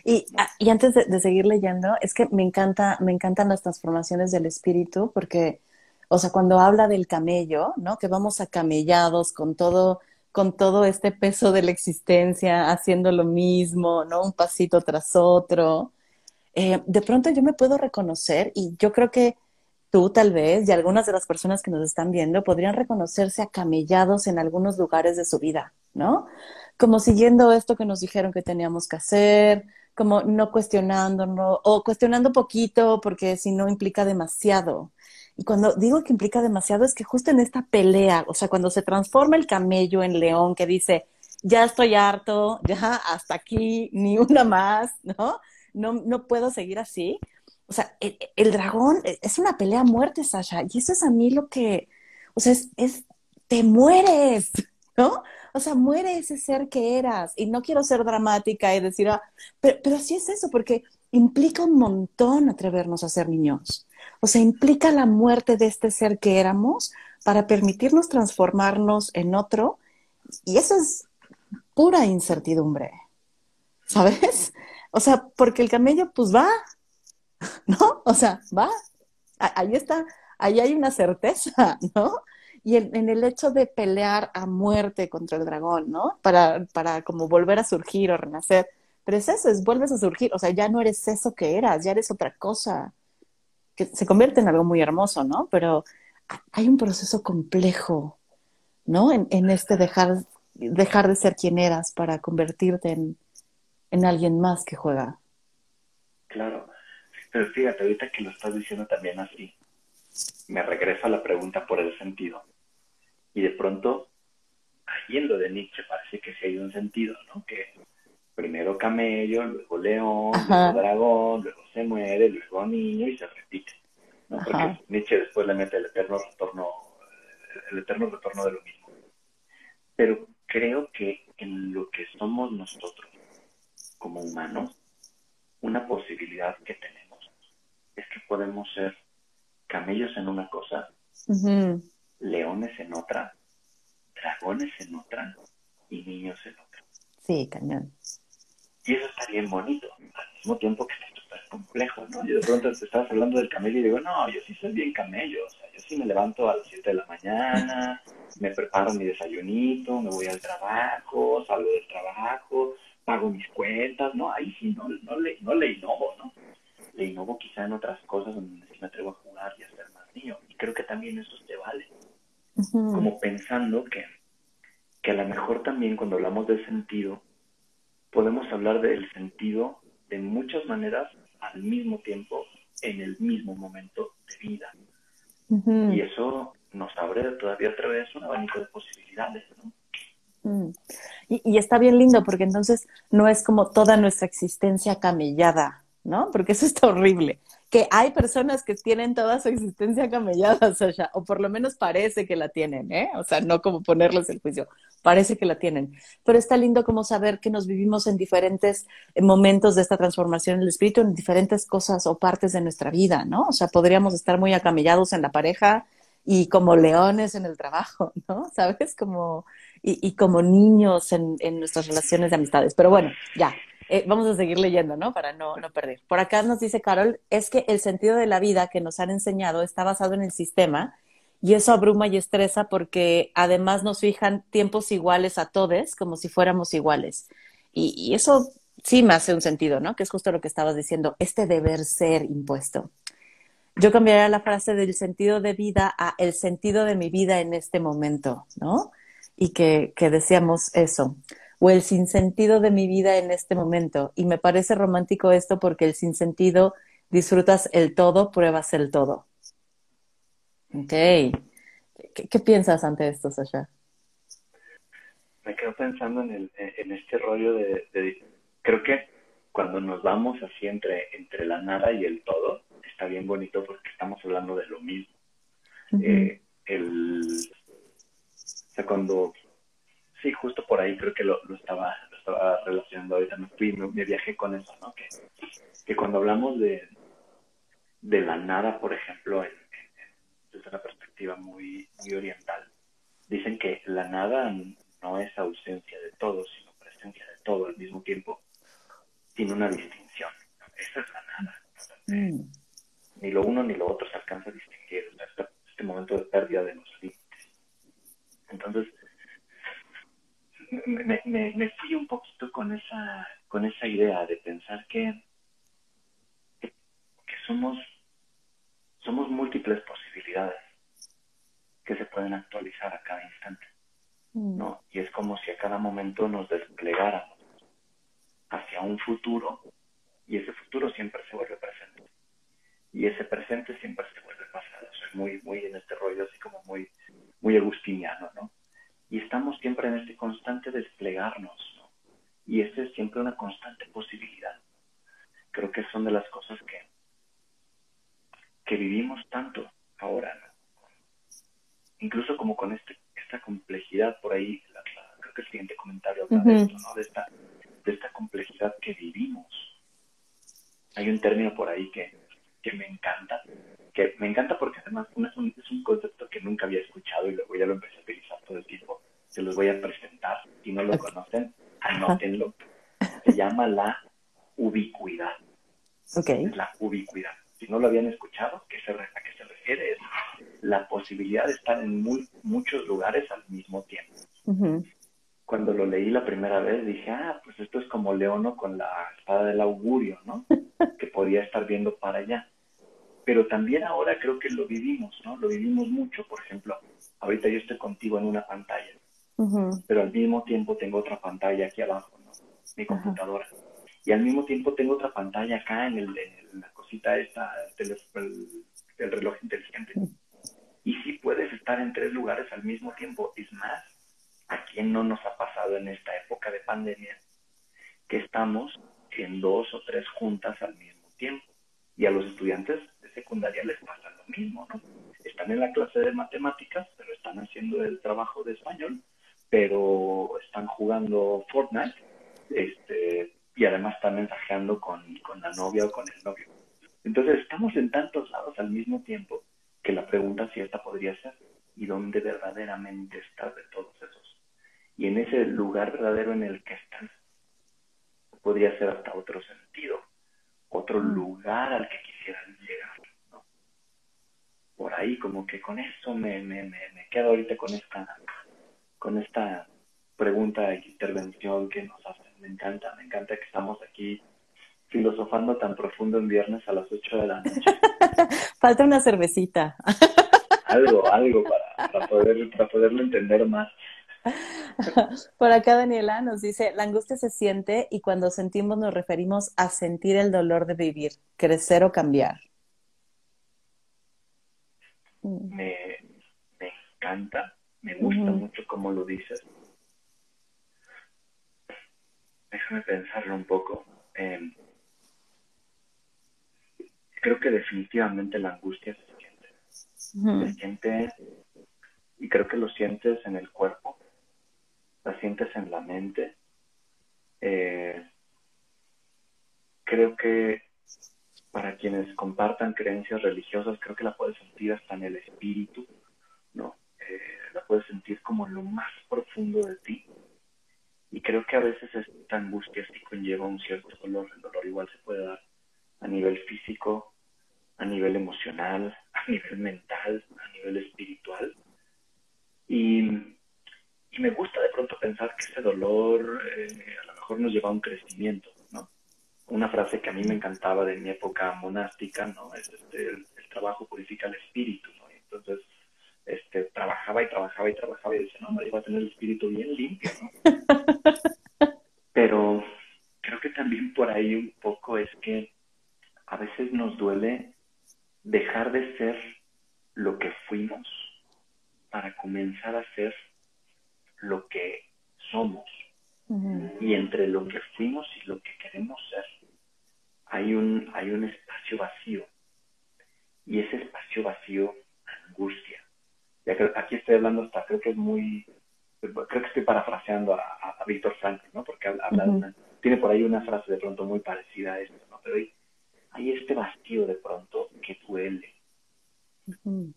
Y, ah, y antes de, seguir leyendo, es que me encanta, me encantan las transformaciones del espíritu, porque, o sea, cuando habla del camello, ¿no? Que vamos acamellados con todo, con todo este peso de la existencia, haciendo lo mismo, ¿no? Un pasito tras otro. Eh, de pronto yo me puedo reconocer y yo creo que tú tal vez y algunas de las personas que nos están viendo podrían reconocerse acamellados en algunos lugares de su vida, ¿no? Como siguiendo esto que nos dijeron que teníamos que hacer, como no cuestionando, o cuestionando poquito porque si no implica demasiado. Y cuando digo que implica demasiado es que justo en esta pelea, o sea, cuando se transforma el camello en león que dice, ya estoy harto, ya hasta aquí, ni una más, ¿no? No, no puedo seguir así. O sea, el, dragón e, es una pelea a muerte, Sasha, y eso es a mí lo que, o sea, es, es te mueres, ¿no? O sea, muere ese ser que eras. Y no quiero ser dramática y decir, ah, pero, pero sí es eso, porque implica un montón atrevernos a ser niños. O sea, implica la muerte de este ser que éramos para permitirnos transformarnos en otro. Y eso es pura incertidumbre, ¿sabes? O sea, porque el camello pues va, ¿no? O sea, va. Ahí está, ahí hay una certeza, [laughs] ¿no? y en, el hecho de pelear a muerte contra el dragón, ¿no? Para, para como volver a surgir o renacer. Pero es eso, es vuelves a surgir, o sea, ya no eres eso que eras, ya eres otra cosa, que se convierte en algo muy hermoso, ¿no? Pero hay un proceso complejo, ¿no? En, en este dejar, dejar de ser quien eras para convertirte en, en alguien más que juega. Claro, pero fíjate, ahorita que lo estás diciendo también así, me regresa la pregunta por el sentido. Y de pronto, ahí en lo de Nietzsche parece que sí hay un sentido, ¿no? Que primero camello, luego león, luego dragón, luego se muere, luego niño y se repite. ¿no? Porque Nietzsche después le mete el eterno retorno, el eterno retorno de lo mismo. Pero creo que en lo que somos nosotros como humanos, una posibilidad que tenemos es que podemos ser camellos en una cosa, leones en otra, dragones en otra y niños en otra. Sí, cañón. Y eso está bien bonito, al mismo tiempo que está súper complejo, ¿no? Yo de pronto te estabas hablando del camello y digo, no, yo sí soy bien camello, o sea, yo sí me levanto a las 7 de la mañana, me preparo mi desayunito, me voy al trabajo, salgo del trabajo, pago mis cuentas, ¿no? Ahí sí no, no, le, no le innovo, ¿no? Le innovo quizá en otras cosas donde sí me atrevo a jugar y a ser más niño. Y creo que también eso te vale. Como pensando que, que a lo mejor también cuando hablamos del sentido, podemos hablar del sentido de muchas maneras al mismo tiempo, en el mismo momento de vida. Y eso nos abre todavía otra vez un abanico de posibilidades, ¿no? Mm. Y, y, está bien lindo porque entonces no es como toda nuestra existencia camellada, ¿no? Porque eso está horrible que hay personas que tienen toda su existencia camellada, [laughs] Sasha, o por lo menos parece que la tienen, ¿eh? O sea, no como ponerles el juicio, parece que la tienen. Pero está lindo como saber que nos vivimos en diferentes momentos de esta transformación en el espíritu, en diferentes cosas o partes de nuestra vida, ¿no? O sea, podríamos estar muy acamellados en la pareja y como leones en el trabajo, [laughs] ¿no? ¿Sabes? Como, y, y como niños en, en nuestras relaciones de amistades. Pero bueno, ya, eh, vamos a seguir leyendo, ¿no? Para no, no perder. Por acá nos dice Carol, es que el sentido de la vida que nos han enseñado está basado en el sistema y eso abruma y estresa porque además nos fijan tiempos iguales a todos como si fuéramos iguales. Y, y eso sí me hace un sentido, ¿no? Que es justo lo que estabas diciendo, este deber ser impuesto. Yo cambiaría la frase del sentido de vida a el sentido de mi vida en este momento, ¿no? Y que, que decíamos eso o el sinsentido de mi vida en este momento. Y me parece romántico esto porque el sinsentido disfrutas el todo, pruebas el todo. Ok. ¿Qué, piensas ante esto, Sasha? Me quedo pensando en, el, en este rollo de, Creo que cuando nos vamos así entre, entre la nada y el todo, está bien bonito porque estamos hablando de lo mismo. Eh, el, sea, cuando Sí, justo por ahí creo que lo, estaba, lo estaba relacionando ahorita, me fui, me, viajé con eso, ¿no? Que, que cuando hablamos de, de la nada, por ejemplo, en, desde una perspectiva muy, muy oriental, dicen que la nada no es ausencia de todo, sino presencia de todo al mismo tiempo, sin una distinción. Esa es la nada. Mm. Ni lo uno ni lo otro se alcanza a distinguir. este, este momento de pérdida de los límites. Entonces, me, me, me, fui un poquito con esa, con esa idea de pensar que, que, somos, somos múltiples posibilidades que se pueden actualizar a cada instante. Mm. ¿no? Y es como si a cada momento nos desplegáramos hacia un futuro y ese futuro siempre se vuelve presente. Y ese presente siempre se vuelve pasado. Soy muy, muy en este rollo así como muy, muy agustiniano, ¿no? y estamos siempre en este constante desplegarnos, ¿no? Y esta es siempre una constante posibilidad. Creo que son de las cosas que, que vivimos tanto ahora, ¿no? Incluso como con este, esta complejidad por ahí, creo que el siguiente comentario habla de esto, ¿no? De esta, de esta complejidad que vivimos. Hay un término por ahí que, que me encanta, que me encanta porque además es un, concepto que nunca había escuchado y luego ya lo empecé a utilizar todo el tiempo. Se los voy a presentar. Si no lo conocen, anótenlo. Se llama la ubicuidad. Okay. Es la ubicuidad. Si no lo habían escuchado, ¿qué se, ¿a qué se refiere? Es la posibilidad de estar en muy, muchos lugares al mismo tiempo. Cuando lo leí la primera vez dije, ah, pues esto es como Leono con la espada del augurio, ¿no? [laughs] que podía estar viendo para allá pero también ahora creo que lo vivimos, ¿no? Lo vivimos mucho, por ejemplo, ahorita yo estoy contigo en una pantalla, pero al mismo tiempo tengo otra pantalla aquí abajo, ¿no? Mi computadora. Y al mismo tiempo tengo otra pantalla acá en, el, la cosita esta, el, reloj inteligente. Y sí puedes estar en tres lugares al mismo tiempo. Es más, ¿a quién no nos ha pasado en esta época de pandemia que estamos en dos o tres juntas al mismo tiempo? Y a los estudiantes secundaria les pasa lo mismo, ¿no? Están en la clase de matemáticas, pero están haciendo el trabajo de español, pero están jugando Fortnite, este, y además está mensajeando con, con la novia o con el novio. Entonces estamos en tantos lados al mismo tiempo que la pregunta si esta podría ser y dónde verdaderamente estás de todos esos. Y en ese lugar verdadero en el que estás, podría ser hasta otro sentido, otro mm. lugar al que quisieras llegar. Por ahí, como que con eso me, me, me, quedo ahorita con esta, con esta pregunta e intervención que nos hacen. Me encanta, me encanta que estamos aquí filosofando tan profundo en viernes a las 8 de la noche. [laughs] Falta una cervecita. [laughs] algo, algo para, para, poder, para poderlo entender más. Por acá Daniela nos dice, la angustia se siente y cuando sentimos nos referimos a sentir el dolor de vivir, crecer o cambiar. Me, me encanta, me gusta mucho cómo lo dices. Déjame pensarlo un poco. Em, creo que definitivamente la angustia se siente. Se siente, y creo que lo sientes en el cuerpo, la sientes en la mente. Eh, creo que para quienes compartan creencias religiosas, creo que la puedes sentir hasta en el espíritu, ¿no? Eh, la puedes sentir como lo más profundo de ti. Y creo que a veces esta angustia sí conlleva un cierto dolor. El dolor igual se puede dar a nivel físico, a nivel emocional, [laughs] a nivel mental, a nivel espiritual. Y y me gusta de pronto pensar que ese dolor eh, a lo mejor nos lleva a un crecimiento. Una frase que a mí me encantaba de mi época monástica, ¿no? Es este, el, trabajo purifica el espíritu, ¿no? entonces, este, trabajaba y trabajaba y trabajaba y decía, no, me iba a tener el espíritu bien limpio, ¿no? [laughs] Pero creo que también por ahí un poco es que a veces nos duele dejar de ser lo que fuimos para comenzar a ser lo que somos. Y entre lo que fuimos y lo que queremos ser, hay un, hay un espacio vacío. Y ese espacio vacío angustia. Ya que aquí estoy hablando hasta, creo que es muy, creo que estoy parafraseando a, a, Víctor Frank, ¿no? Porque habla, tiene por ahí una frase de pronto muy parecida a esto, ¿no? Pero hay, hay este vacío de pronto que duele.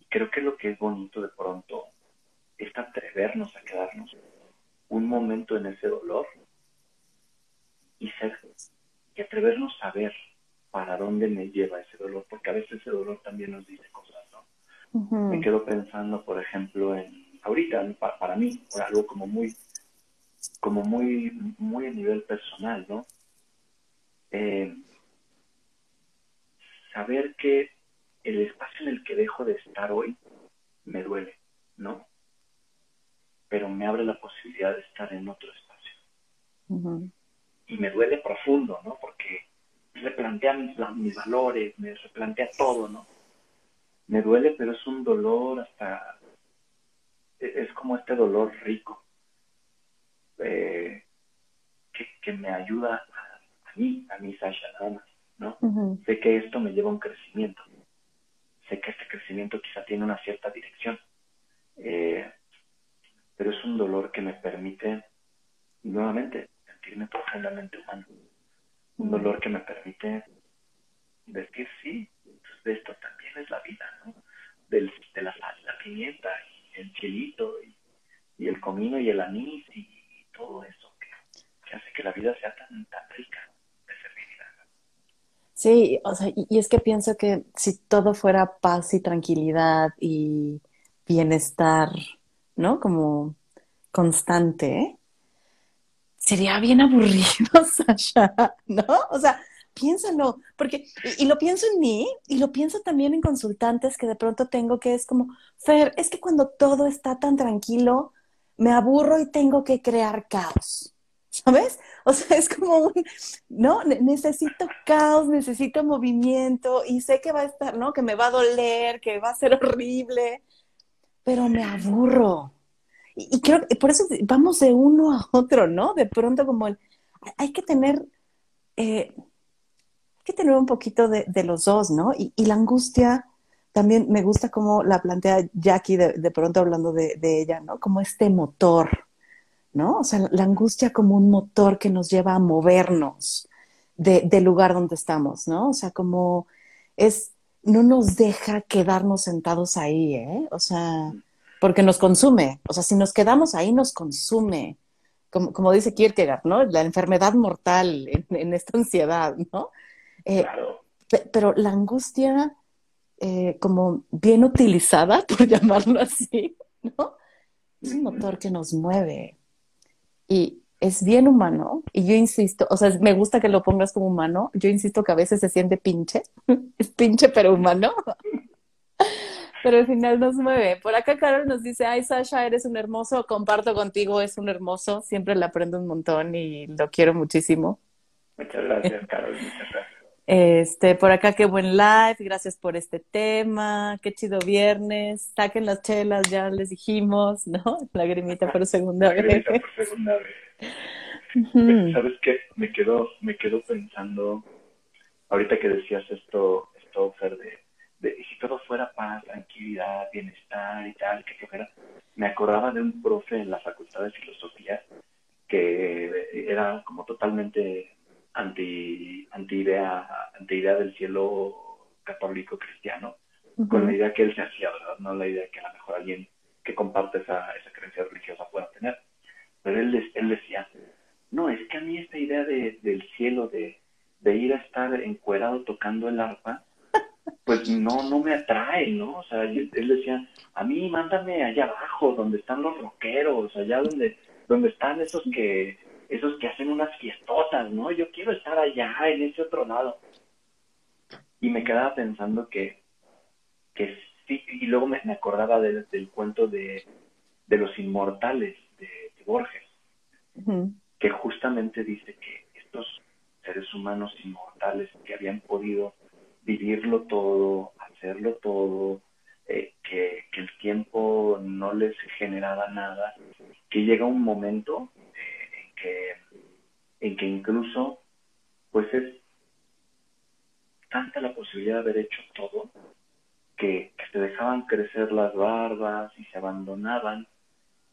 Creo que lo que es bonito de pronto es atrevernos a quedarnos un momento en ese dolor y ser y atrevernos a ver para dónde me lleva ese dolor, porque a veces ese dolor también nos dice cosas, ¿no? Me quedo pensando, por ejemplo, en ahorita para, mí, por algo como muy como muy muy a nivel personal, ¿no? Eh, saber que el espacio en el que dejo de estar hoy me duele, ¿no? pero me abre la posibilidad de estar en otro espacio. Y me duele profundo, ¿no? Porque replantea mis, mis valores, me replantea todo, ¿no? Me duele, pero es un dolor hasta, e, es como este dolor rico, eh, que, me ayuda a, mí, a mí, Sasha, nada más, ¿no? Sé que esto me lleva a un crecimiento. Sé que este crecimiento quizá tiene una cierta dirección. Eh, pero es un dolor que me permite nuevamente sentirme profundamente humano. Un dolor que me permite decir, sí, pues de esto también es la vida, ¿no? Del, de la sal, la pimienta, y el chilito, y, el comino y el anís, y, todo eso que, hace que la vida sea tan, tan rica de servilidad. Sí, o sea, y es que pienso que si todo fuera paz y tranquilidad y bienestar, ¿no? Como constante, sería bien aburrido, [laughs] Sasha, ¿no? O sea, piénsalo, porque, y, lo pienso en mí, y lo pienso también en consultantes que de pronto tengo que es como, Fer, es que cuando todo está tan tranquilo, me aburro y tengo que crear caos, ¿sabes? O sea, es como un, no, necesito caos, necesito movimiento, y sé que va a estar, ¿no? Que me va a doler, que va a ser horrible, pero me aburro. Y, creo que por eso vamos de uno a otro, ¿no? De pronto como el, hay que tener, eh, hay que tener un poquito de, los dos, ¿no? Y, la angustia, también me gusta cómo la plantea Jackie de, de pronto hablando de, ella, ¿no? Como este motor, ¿no? O sea, la angustia como un motor que nos lleva a movernos, de, del lugar donde estamos, ¿no? O sea, como es, no nos deja quedarnos sentados ahí, ¿eh? O sea, porque nos consume. O sea, si nos quedamos ahí, nos consume. Como, como dice Kierkegaard, ¿no? La enfermedad mortal en, esta ansiedad, ¿no? Eh, claro. Pero la angustia, eh, como bien utilizada, [laughs] por llamarlo así, ¿no? Es un motor que nos mueve. Y, es bien humano y yo insisto, o sea, me gusta que lo pongas como humano, yo insisto que a veces se siente pinche, [laughs] es pinche pero humano, [laughs] pero al final nos mueve. Por acá Carol nos dice, ay Sasha, eres un hermoso, comparto contigo, es un hermoso, siempre le aprendo un montón y lo quiero muchísimo. Muchas gracias, Carol, muchas gracias. Este, por acá, qué buen live, gracias por este tema, qué chido viernes, saquen las chelas, ya les dijimos, ¿no? [laughs] Lagrimita por segunda vez. por segunda vez. ¿Sabes qué? Me quedo, me quedo pensando, ahorita que decías esto, esto, Fer, de, de si todo fuera paz, tranquilidad, bienestar y tal, que fuera, me acordaba de un profe en la Facultad de Filosofía que era como totalmente anti, anti idea, anti idea del cielo católico cristiano, con la idea que él se hacía, ¿verdad? No la idea que a lo mejor alguien que comparte esa, esa creencia religiosa pueda tener. Pero él, él decía, no, es que a mí esta idea de, del cielo, de, de ir a estar encuerado tocando el arpa, pues no, no me atrae, ¿no? O sea, él decía, a mí mándame allá abajo, donde están los rockeros, allá donde, donde están esos que, esos que hacen unas fiestotas, ¿no? Yo quiero estar allá, en ese otro lado. Y me quedaba pensando que, que sí, y luego me, acordaba del, del cuento de, de los inmortales, Borges, que justamente dice que estos seres humanos inmortales que habían podido vivirlo todo, hacerlo todo, eh, que, el tiempo no les generaba nada, que llega un momento eh, en, que, en que incluso pues es tanta la posibilidad de haber hecho todo que, que se dejaban crecer las barbas y se abandonaban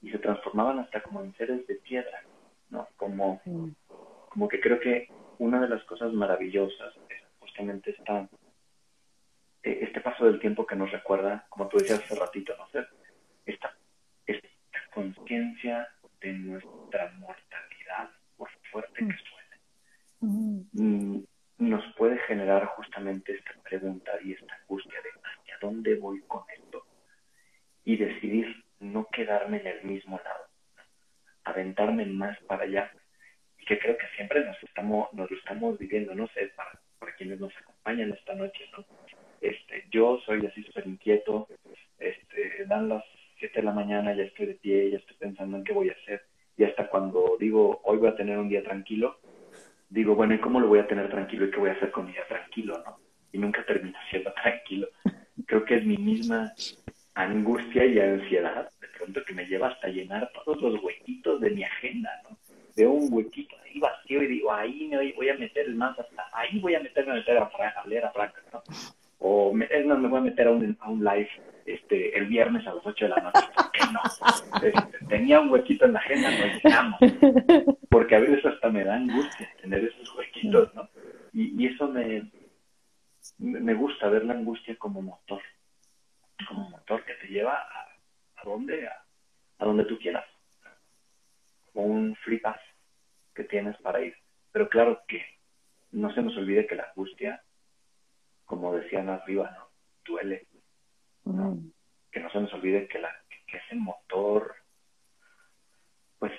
y se transformaban hasta como en seres de piedra, ¿no? Como, como que creo que una de las cosas maravillosas es justamente esta, eh, este paso del tiempo que nos recuerda, como tú decías hace ratito, ¿no? Esta, esta conciencia de nuestra mortalidad, por fuerte que suene, mm, nos puede generar justamente esta pregunta y esta angustia de hacia dónde voy con esto y decidir no quedarme en el mismo lado, aventarme más para allá, y que creo que siempre nos estamos, nos lo estamos viviendo, no sé, para, quienes nos acompañan esta noche, ¿no? Este, yo soy así súper inquieto, este, dan las 7 de la mañana, ya estoy de pie, ya estoy pensando en qué voy a hacer, y hasta cuando digo, hoy voy a tener un día tranquilo, digo, bueno, ¿y cómo lo voy a tener tranquilo y qué voy a hacer con mi día tranquilo, no? Y nunca termina siendo [laughs] tranquilo. Creo que es mi misma angustia y ansiedad, de pronto que me lleva hasta llenar todos los huequitos de mi agenda, ¿no? Veo un huequito ahí vacío y digo, ahí me voy a meter el hasta, ahí voy a meterme a meter a, a leer a Franca, ¿no? O me, es más, me voy a meter a un, a un live este, el viernes a las 8 de la noche, ¿por qué no? Este, tenía un huequito en la agenda, no llegamos, porque a veces hasta me da angustia tener esos huequitos, ¿no? Y, y eso me, me gusta ver la angustia como motor como motor que te lleva a, a donde a, donde tú quieras como un free pass que tienes para ir pero claro que no se nos olvide que la angustia como decían arriba no duele mm. que no se nos olvide que la que, ese motor pues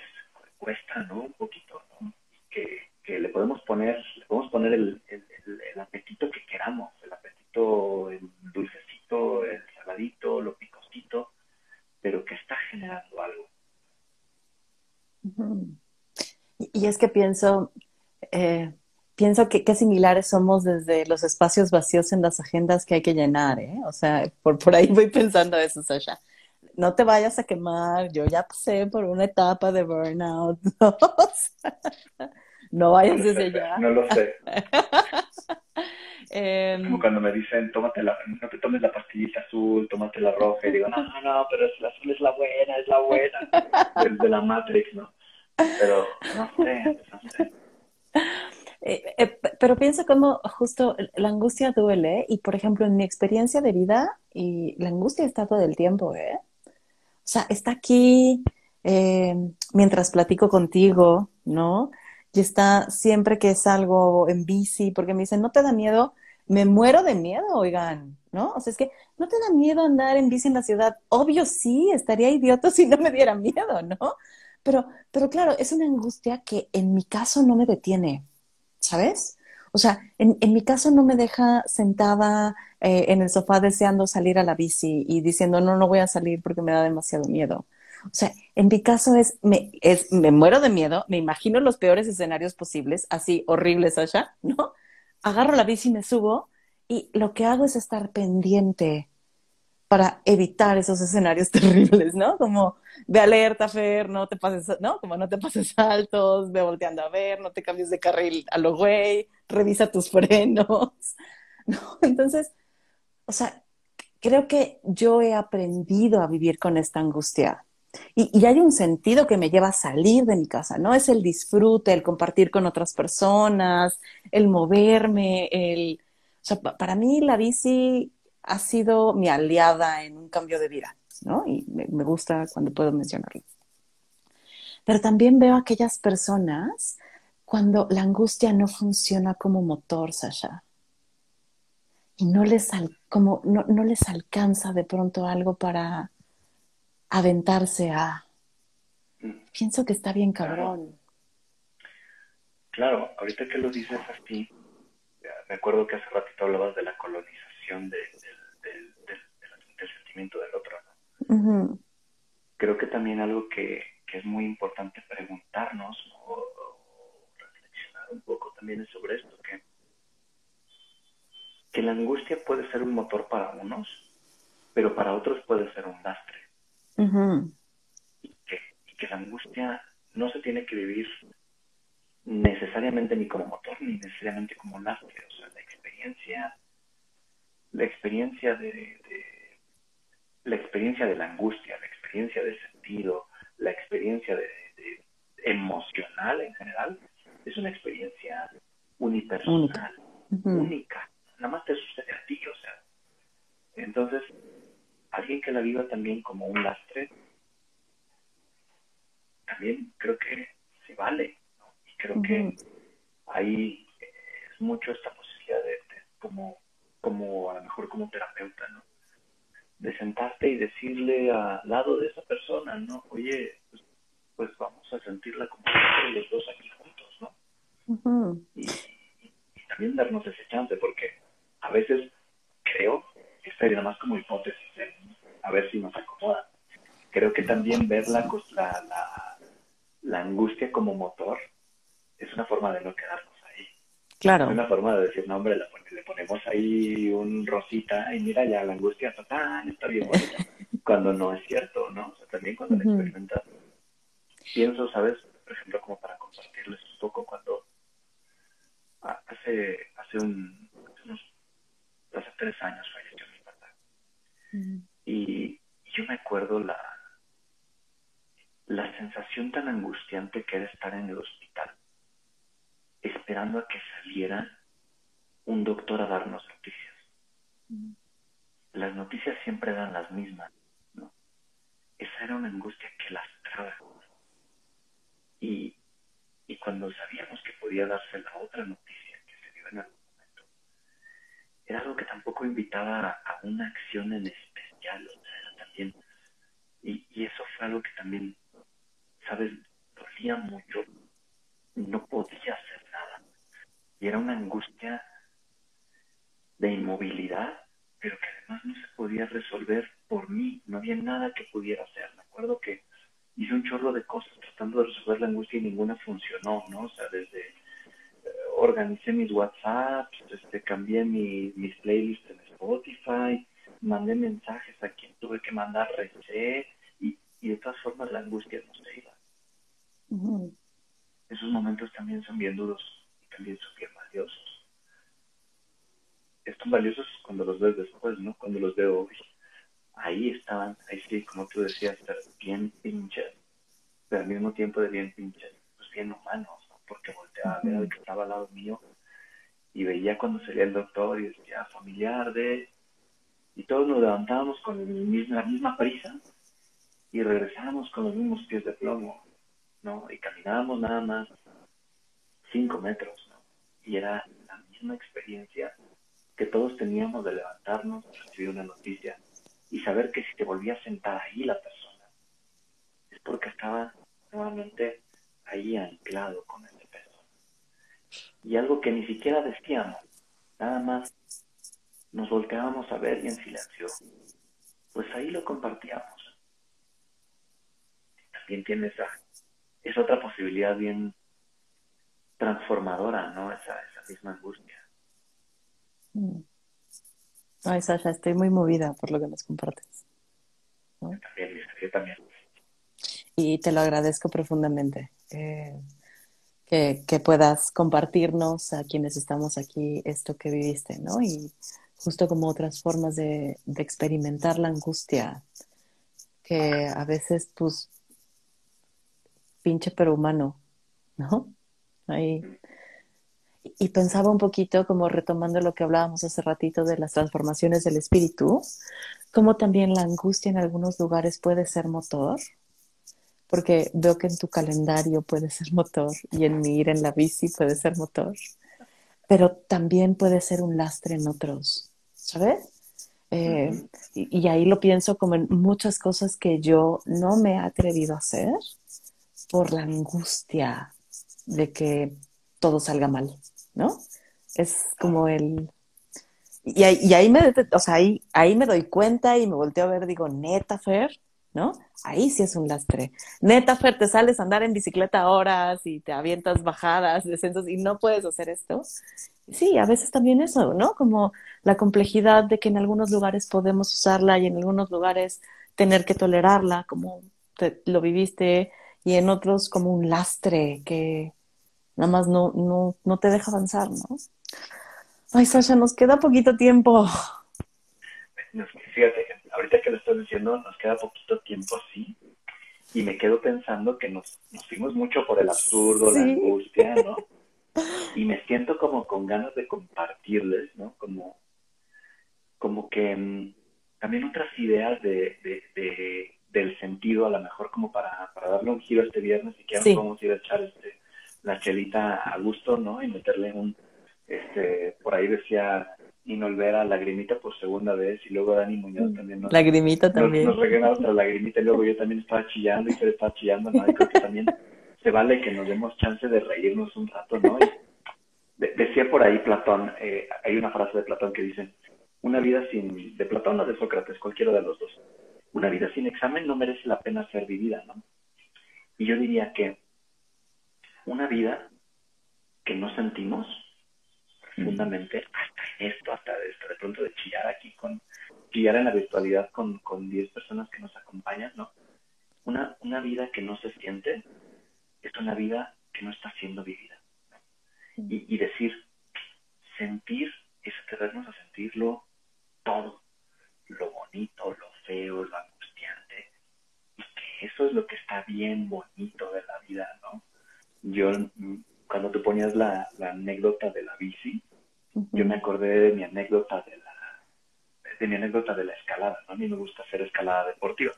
cuesta no un poquito ¿no? que, que le podemos poner le podemos poner el, el, el apetito que queramos el apetito el dulcecito el lo picosito, pero que está generando algo. Y es que pienso, eh, pienso que qué similares somos desde los espacios vacíos en las agendas que hay que llenar, ¿eh? O sea, por, por ahí voy pensando eso, Sasha. No te vayas a quemar, yo ya pasé por una etapa de burnout. [laughs] no vayas desde allá. No lo sé. [laughs] Em, como cuando me dicen, tómate la, no te tomes la pastillita azul, tómate la roja, y digo, no, no, pero la azul es la buena, es la buena, [laughs] el de la Matrix, ¿no? Pero no sé, no sé. Eh, eh, pero piensa cómo justo la angustia duele y, por ejemplo, en mi experiencia de vida, y la angustia está todo el tiempo, ¿eh? O sea, está aquí eh, mientras platico contigo, ¿no? Y está siempre que salgo en bici, porque me dicen, ¿no te da miedo? Me muero de miedo, oigan, ¿no? O sea, es que no te da miedo andar en bici en la ciudad. Obvio sí, estaría idiota [laughs] si no me diera miedo, ¿no? Pero, pero claro, es una angustia que en mi caso no me detiene. ¿sabes? O sea, en, mi caso no me deja sentada eh, en el sofá deseando salir a la bici y diciendo, no, no voy a salir porque me da demasiado miedo. O sea, en mi caso es me, es, me muero de miedo, me imagino los peores escenarios posibles, así horribles allá, ¿no? Agarro la bici y me subo y lo que hago es estar pendiente para evitar esos escenarios [laughs] terribles, ¿no? Como ve alerta, Fer, no te pases, ¿no? Como no te pases altos, ve volteando a ver, no te cambies de carril a lo güey, revisa tus [laughs] frenos, ¿no? Entonces, o sea, creo que yo he aprendido a vivir con esta angustia. Y, y, hay un sentido que me lleva a salir de mi casa, ¿no? Es el disfrute, el compartir con otras personas, el moverme, el... O sea, para mí la bici ha sido mi aliada en un cambio de vida, ¿no? Y me, gusta cuando puedo mencionarlo. Pero también veo aquellas personas cuando la angustia no funciona como motor, Sasha. Y no les, como, no, no les alcanza de pronto algo para aventarse a... Pienso que está bien cabrón. Claro, ahorita que lo dices así, me acuerdo que hace ratito hablabas de la colonización de, sentimiento del otro. Creo que también algo que, es muy importante preguntarnos o, reflexionar un poco también es sobre esto, que, que la angustia puede ser un motor para unos, pero para otros puede ser un lastre. y, que, y que la angustia no se tiene que vivir necesariamente ni como motor ni necesariamente como lastre. O sea, la experiencia, la experiencia de, la experiencia de la angustia, la experiencia de sentido, la experiencia de, emocional en general, es una experiencia unipersonal, única. Nada más te sucede a ti, o sea. Entonces, alguien que la viva también como un lastre, también creo que se vale, Y creo que ahí es mucho esta posibilidad de, como, como a lo mejor como terapeuta, ¿no? De sentarte y decirle al lado de esa persona, ¿no? Oye, pues, pues vamos a sentirla como los dos aquí juntos, ¿no? y, también darnos ese chance, porque a veces creo, esta sería nada más como hipótesis, ¿eh? a ver si nos acomoda. Creo que también ver la, la, la angustia como motor es una forma de no quedarnos. Claro. Es una forma de decir, no, hombre, la le ponemos ahí un rosita y mira ya la angustia total, está bien bonita, [laughs] cuando no es cierto, ¿no? O sea, también cuando la experimentas. Pienso, ¿sabes? Por ejemplo, como para compartirles un poco cuando hace, hace un, hace, unos, hace tres años falleció mi papá. Y yo me acuerdo la, la sensación tan angustiante que era estar en el hospital, esperando a que saliera un doctor a darnos noticias. Las noticias siempre dan las mismas, ¿no? Esa era una angustia que lastraba. Y, y cuando sabíamos que podía darse la otra noticia que se dio en algún momento, era algo que tampoco invitaba a una acción en especial, o sea, era también, y, y eso fue algo que también, ¿sabes? Dolía mucho, no podía hacer. Y era una angustia de inmovilidad, pero que además no se podía resolver por mí, no había nada que pudiera hacer. Me acuerdo que hice un chorro de cosas tratando de resolver la angustia y ninguna funcionó, ¿no? O sea, desde eh, organicé mis WhatsApps, este, cambié mis playlists en Spotify, mandé mensajes a quien tuve que mandar, recé, y, y de todas formas la angustia no se iba. Esos momentos también son bien duros también son bien valiosos están valiosos cuando los ves después, ¿no? Cuando los veo hoy. Ahí estaban, ahí sí, como tú decías, bien pinches, pero al mismo tiempo de bien pinches, pues bien humanos, porque volteaba a ver al que estaba al lado mío y veía cuando salía el doctor y decía familiar de... Y todos nos levantábamos con la misma prisa y regresábamos con los mismos pies de plomo, ¿no? Y caminábamos nada más cinco metros, ¿no? Y era la misma experiencia que todos teníamos de levantarnos, recibir una noticia y saber que si te volvía a sentar ahí la persona, es porque estaba nuevamente ahí anclado con ese peso. Y algo que ni siquiera decíamos, nada más nos volteábamos a ver y en silencio, pues ahí lo compartíamos. También tiene esa, es otra posibilidad bien transformadora, ¿no? Esa, esa misma angustia. Mm. Ay, Sasha, estoy muy movida por lo que nos compartes. También, yo también. Y te lo agradezco profundamente. Eh, que, que, puedas compartirnos a quienes estamos aquí esto que viviste, ¿no? Y justo como otras formas de, de experimentar la angustia, que a veces, pues, pinche pero humano, ¿no? Ahí y pensaba un poquito como retomando lo que hablábamos hace ratito de las transformaciones del espíritu, como también la angustia en algunos lugares puede ser motor, porque veo que en tu calendario puede ser motor y en mi ir en la bici puede ser motor, pero también puede ser un lastre en otros, ¿sabes? Eh, y, y, ahí lo pienso como en muchas cosas que yo no me he atrevido a hacer por la angustia de que todo salga mal. ¿no? Es como el... Y ahí, me, o sea, ahí, ahí me doy cuenta y me volteo a ver, digo, neta, Fer, ¿no? Ahí sí es un lastre. Neta, Fer, te sales a andar en bicicleta horas y te avientas bajadas, descensos y no puedes hacer esto. Sí, a veces también eso, ¿no? Como la complejidad de que en algunos lugares podemos usarla y en algunos lugares tener que tolerarla, como te, lo viviste, y en otros como un lastre que, nada más no, no, no te deja avanzar, ¿no? Ay, Sasha, nos queda poquito tiempo. [laughs] Fíjate, ahorita que lo estás diciendo, nos queda poquito tiempo, sí. Y me quedo pensando que nos, nos fuimos mucho por el absurdo, la angustia, ¿no? [laughs] Y me siento como con ganas de compartirles, ¿no? Como, como que mm, también otras ideas de, de, del sentido, a lo mejor como para, para darle un giro este viernes y que sí. vamos a ir a echar este, la chelita a gusto, ¿no? Y meterle un, este, por ahí decía Nino Olvera, lagrimita por segunda vez, y luego Dani Muñoz también. Nos, lagrimita también. Nos, nos otra lagrimita, y luego yo también estaba chillando y se le estaba chillando, ¿no? Y creo que también se vale que nos demos chance de reírnos un rato, ¿no? Y decía por ahí Platón, eh, hay una frase de Platón que dice, una vida sin, de Platón o de Sócrates, cualquiera de los dos, una vida sin examen no merece la pena ser vivida, ¿no? Y yo diría que una vida que no sentimos profundamente hasta esto, hasta esto, de pronto de chillar aquí con, chillar en la virtualidad con, con 10 personas que nos acompañan, ¿no? Una, una vida que no se siente es una vida que no está siendo vivida. Y, y decir, sentir es atrevernos a sentirlo todo, lo bonito, lo feo, lo angustiante, y que eso es lo que está bien bonito de la vida, ¿no? yo cuando tú ponías la, anécdota de la bici, yo me acordé de mi anécdota de la de mi anécdota de la escalada, ¿no? A mí me gusta hacer escalada deportiva.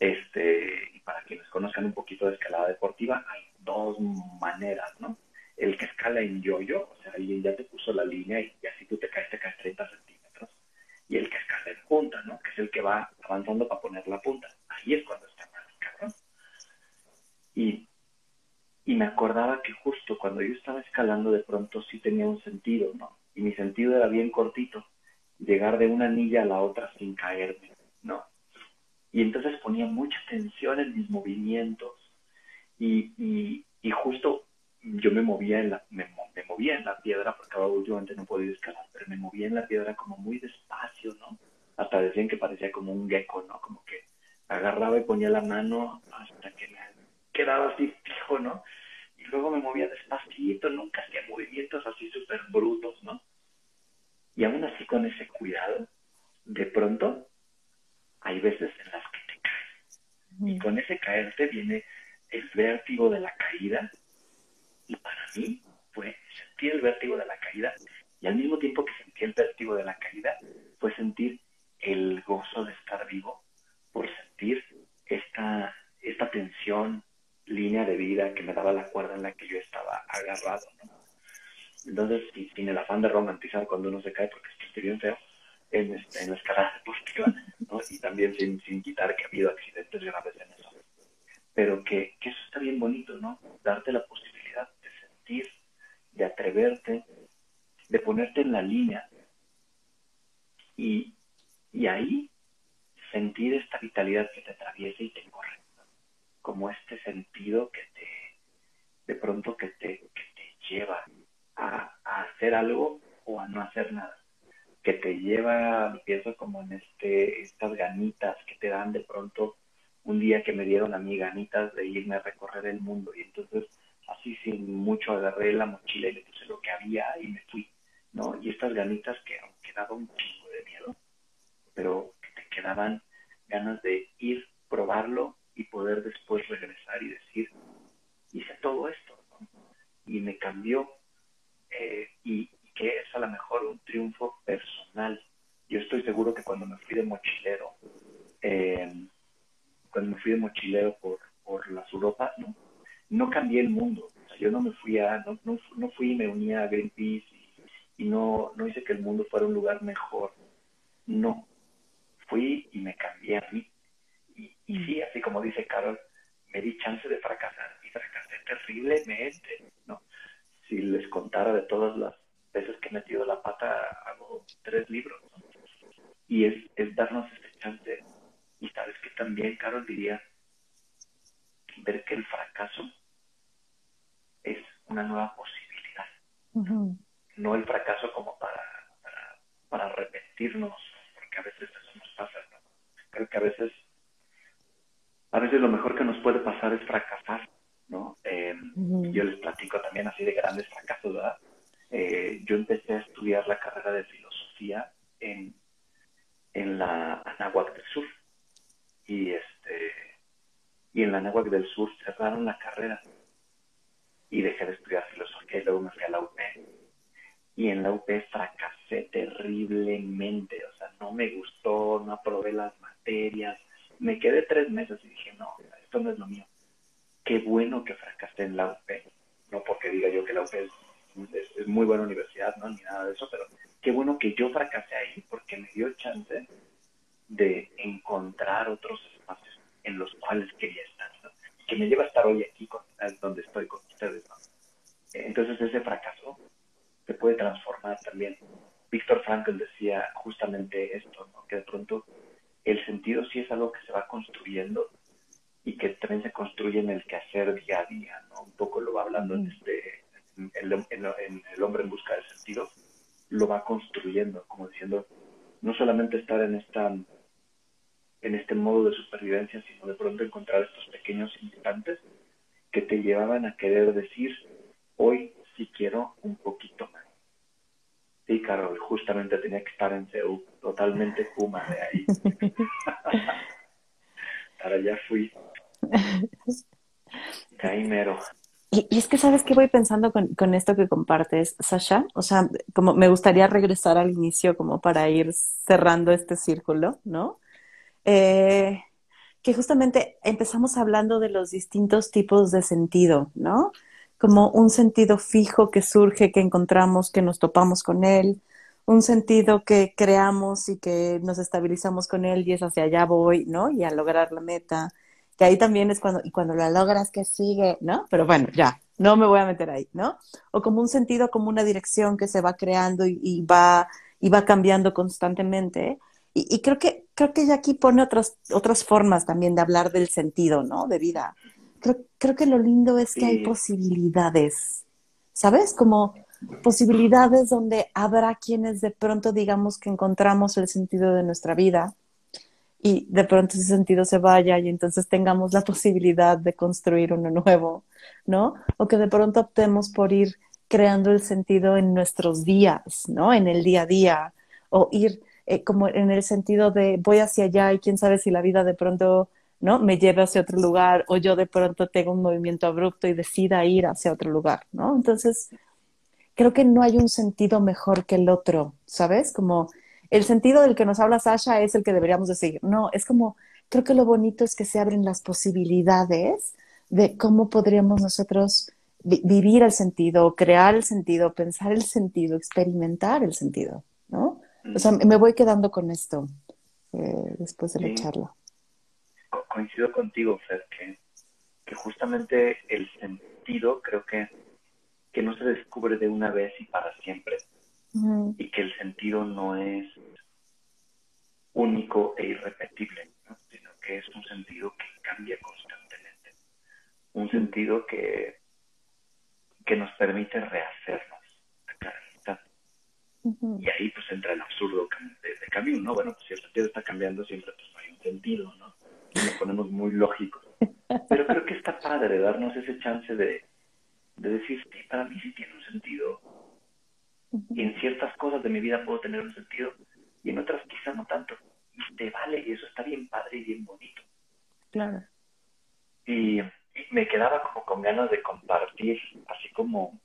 Este, y para quienes conozcan un poquito de escalada deportiva, hay dos maneras, ¿no? El que escala en yo-yo, o sea, alguien ya te puso la línea y, así tú te caes, te caes 30 centímetros. Y el en punta, ¿no? Que es el que va avanzando para poner la punta. Ahí es cuando está más cabrón. Y y me acordaba que justo cuando yo estaba escalando de pronto sí tenía un sentido, ¿no? Y mi sentido era bien cortito, llegar de una anilla a la otra sin caerme, ¿no? Y entonces ponía mucha tensión en mis movimientos y, y, y justo yo me movía en la, me, movía en la piedra, porque ahora últimamente no podía escalar, pero me movía en la piedra como muy despacio, ¿no? Hasta decían que parecía como un gecko, ¿no? Como que agarraba y ponía la mano de todas las veces que he metido la pata, hago tres libros. Y es, es darnos pensando con, con, esto que compartes, Sasha. O sea, como me gustaría regresar al inicio como para ir cerrando este círculo, ¿no? Eh, que justamente empezamos hablando de los distintos tipos de sentido, ¿no? Como un sentido fijo que surge, que encontramos, que nos topamos con él, un sentido que creamos y que nos estabilizamos con él y es hacia allá voy, ¿no? Y a lograr la meta que ahí también es cuando, y cuando lo logras, que sigue? ¿No? Pero bueno, ya, no me voy a meter ahí, ¿no? O como un sentido, como una dirección que se va creando y, va, y va cambiando constantemente. Y, creo que, creo que ya aquí pone otras, otras formas también de hablar del sentido, ¿no? De vida. Creo, creo que lo lindo es que hay posibilidades, ¿sabes? Como posibilidades donde habrá quienes de pronto digamos que encontramos el sentido de nuestra vida y de pronto ese sentido se vaya y entonces tengamos la [laughs] posibilidad de construir uno nuevo, ¿no? O que de pronto optemos por ir creando el sentido en nuestros días, ¿no? En el día a día, o ir eh, como en el sentido de voy hacia allá y quién sabe si la vida de pronto, ¿no? Me lleve hacia otro lugar o yo de pronto tengo un movimiento abrupto y decida ir hacia otro lugar, ¿no? Entonces, creo que no hay un sentido mejor que el otro, ¿sabes? Como el sentido del que nos habla Sasha es el que deberíamos de seguir. No, es como, creo que lo bonito es que se abren las posibilidades de cómo podríamos nosotros vivir el sentido, crear el sentido, pensar el sentido, experimentar el sentido, ¿no? O sea, me voy quedando con esto eh, después de la charla. Coincido contigo, Fer, que, que justamente el sentido creo que, que no se descubre de una vez y para siempre. Y que el sentido no es único e irrepetible, sino que es un sentido que cambia constantemente. Un sentido que que nos permite rehacernos a cada instante. Y ahí pues entra el absurdo de, camino, ¿no? Bueno, pues si el sentido está cambiando siempre pues no hay un sentido, ¿no? Y nos ponemos muy lógicos. Pero creo que está padre darnos ese chance de, de decir, que para mí sí tiene un sentido. Y en ciertas cosas de mi vida puedo tener un sentido y en otras quizá no tanto. Y te vale y eso está bien padre y bien bonito. Claro. Y me quedaba como con ganas de compartir, así como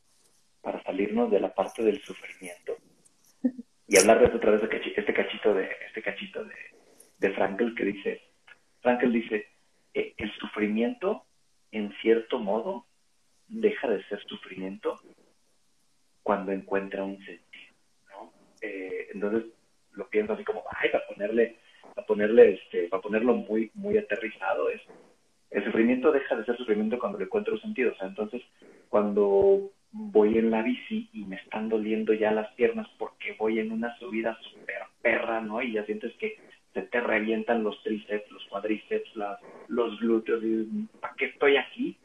para salirnos de la parte del sufrimiento y hablarles otra vez de este cachito de este cachito de, de Frankel que dice Frankel dice eh, el sufrimiento en cierto modo deja de ser sufrimiento cuando encuentra un sentido ¿no? Eh, entonces lo pienso así como ay para ponerle para ponerle este para ponerlo muy muy aterrizado es el sufrimiento deja de ser sufrimiento cuando le encuentro un sentido. O sea, entonces, cuando voy en la bici y me están doliendo ya las piernas porque voy en una subida súper perra, ¿no? Y ya sientes que se te revientan los tríceps, los cuadríceps, los glúteos, y ¿para qué estoy aquí?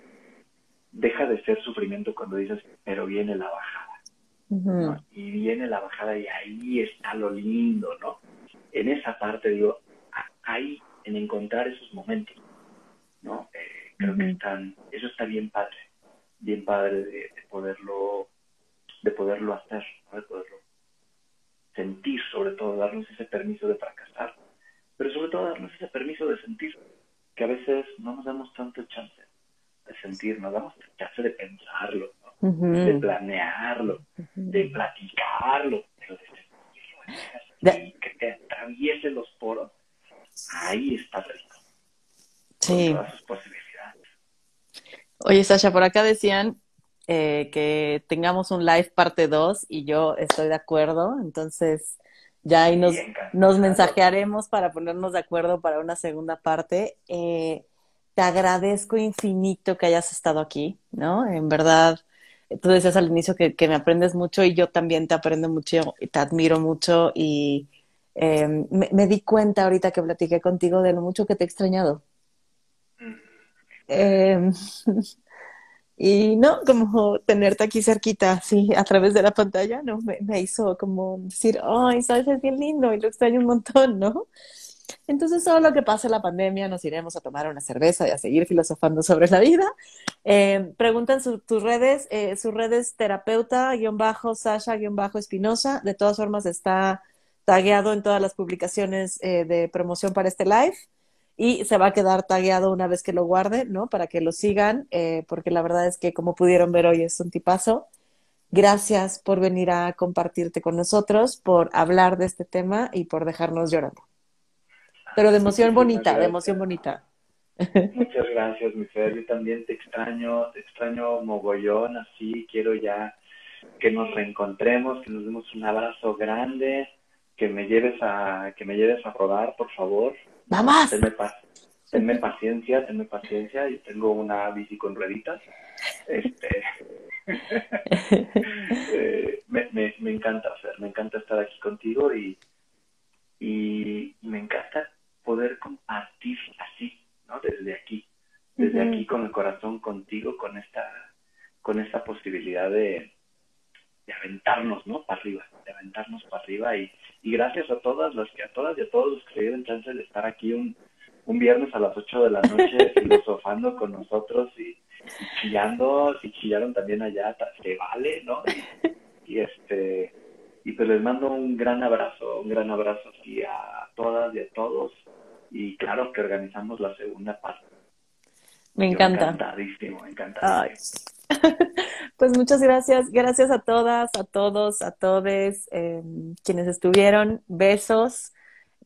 Deja de ser sufrimiento cuando dices, pero viene la Y viene la bajada y ahí está lo lindo, ¿no? En esa parte, digo, ahí, en encontrar esos momentos ¿no? Eh, creo que están, eso está bien padre, bien padre de, poderlo, de poderlo hacer, de poderlo sentir, sobre todo, darnos ese permiso de fracasar, pero sobre todo darnos ese permiso de sentir, que a veces no nos damos tanto chance de sentir, nos damos chance de pensarlo, de planearlo, de platicarlo, pero de que te atraviese los poros, ahí está rico. Sí. Oye, Sasha, por acá decían eh, que tengamos un live parte 2 y yo estoy de acuerdo, entonces ya ahí nos, nos mensajearemos para ponernos de acuerdo para una segunda parte. Eh, te agradezco infinito que hayas estado aquí, ¿no? En verdad, tú decías al inicio que, me aprendes mucho y yo también te aprendo mucho y te admiro mucho y eh, me, me, di cuenta ahorita que platiqué contigo de lo mucho que te he extrañado. Eh, [laughs] y no, como tenerte aquí cerquita, sí, a través de la pantalla, ¿no? Me, hizo como decir, ay, sabes, es bien lindo y lo extraño un montón, ¿no? Entonces, solo lo que pase la pandemia, nos iremos a tomar una cerveza y a seguir filosofando sobre la vida. Eh, preguntan tus redes, eh, sus redes terapeuta, guion bajo, Sasha, guion bajo, Espinosa. De todas formas, está tagueado en todas las publicaciones de promoción para este live y se va a quedar tagueado una vez que lo guarde, ¿no? Para que lo sigan, eh, porque la verdad es que como pudieron ver hoy es un tipazo. Gracias por venir a compartirte con nosotros, por hablar de este tema y por dejarnos llorando. Pero de emoción bonita, de emoción bonita. Muchas gracias, mi Fer. Yo también te extraño, te extraño mogollón, así quiero ya que nos reencontremos, que nos demos un abrazo grande, que me lleves a, que me lleves a rodar, por favor. ¡Vamos! Tenme, paciencia, tenme paciencia. Yo tengo una bici con rueditas. Este, [laughs] eh, me, me, me, encanta hacer, me encanta estar aquí contigo y, y me encanta poder compartir así, ¿no? Desde aquí, desde aquí con el corazón contigo, con esta, con esta posibilidad de, de aventarnos, ¿no? Para arriba, de aventarnos para arriba y, y gracias a todas las que a todas y a todos los que dieron chance de estar aquí un, un viernes a las 8 de la noche [laughs] filosofando con nosotros y, chillando, si chillaron también allá, se vale, ¿no? Y, este y pues les mando un gran abrazo, un gran abrazo aquí a todas y a todos y claro que organizamos la segunda parte. Me encanta. encantadísimo, encantadísimo. [laughs] Pues muchas gracias, gracias a todas, a todos, a todes em, quienes estuvieron. Besos.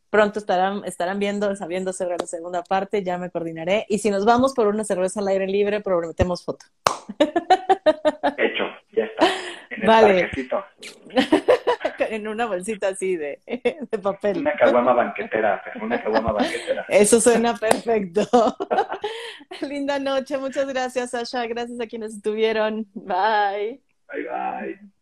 Pronto estarán, estarán viendo, sabiendo sobre la segunda parte, ya me coordinaré. Y si nos vamos por una cerveza al aire libre, prometemos foto. [laughs] Hecho, ya está. En el vale. [laughs] en una bolsita así de, [laughs] de papel. Una caguama banquetera, una caguama banquetera. Eso suena perfecto. [laughs] Linda noche, muchas gracias, Sasha. Gracias a quienes estuvieron. Bye. Bye, bye.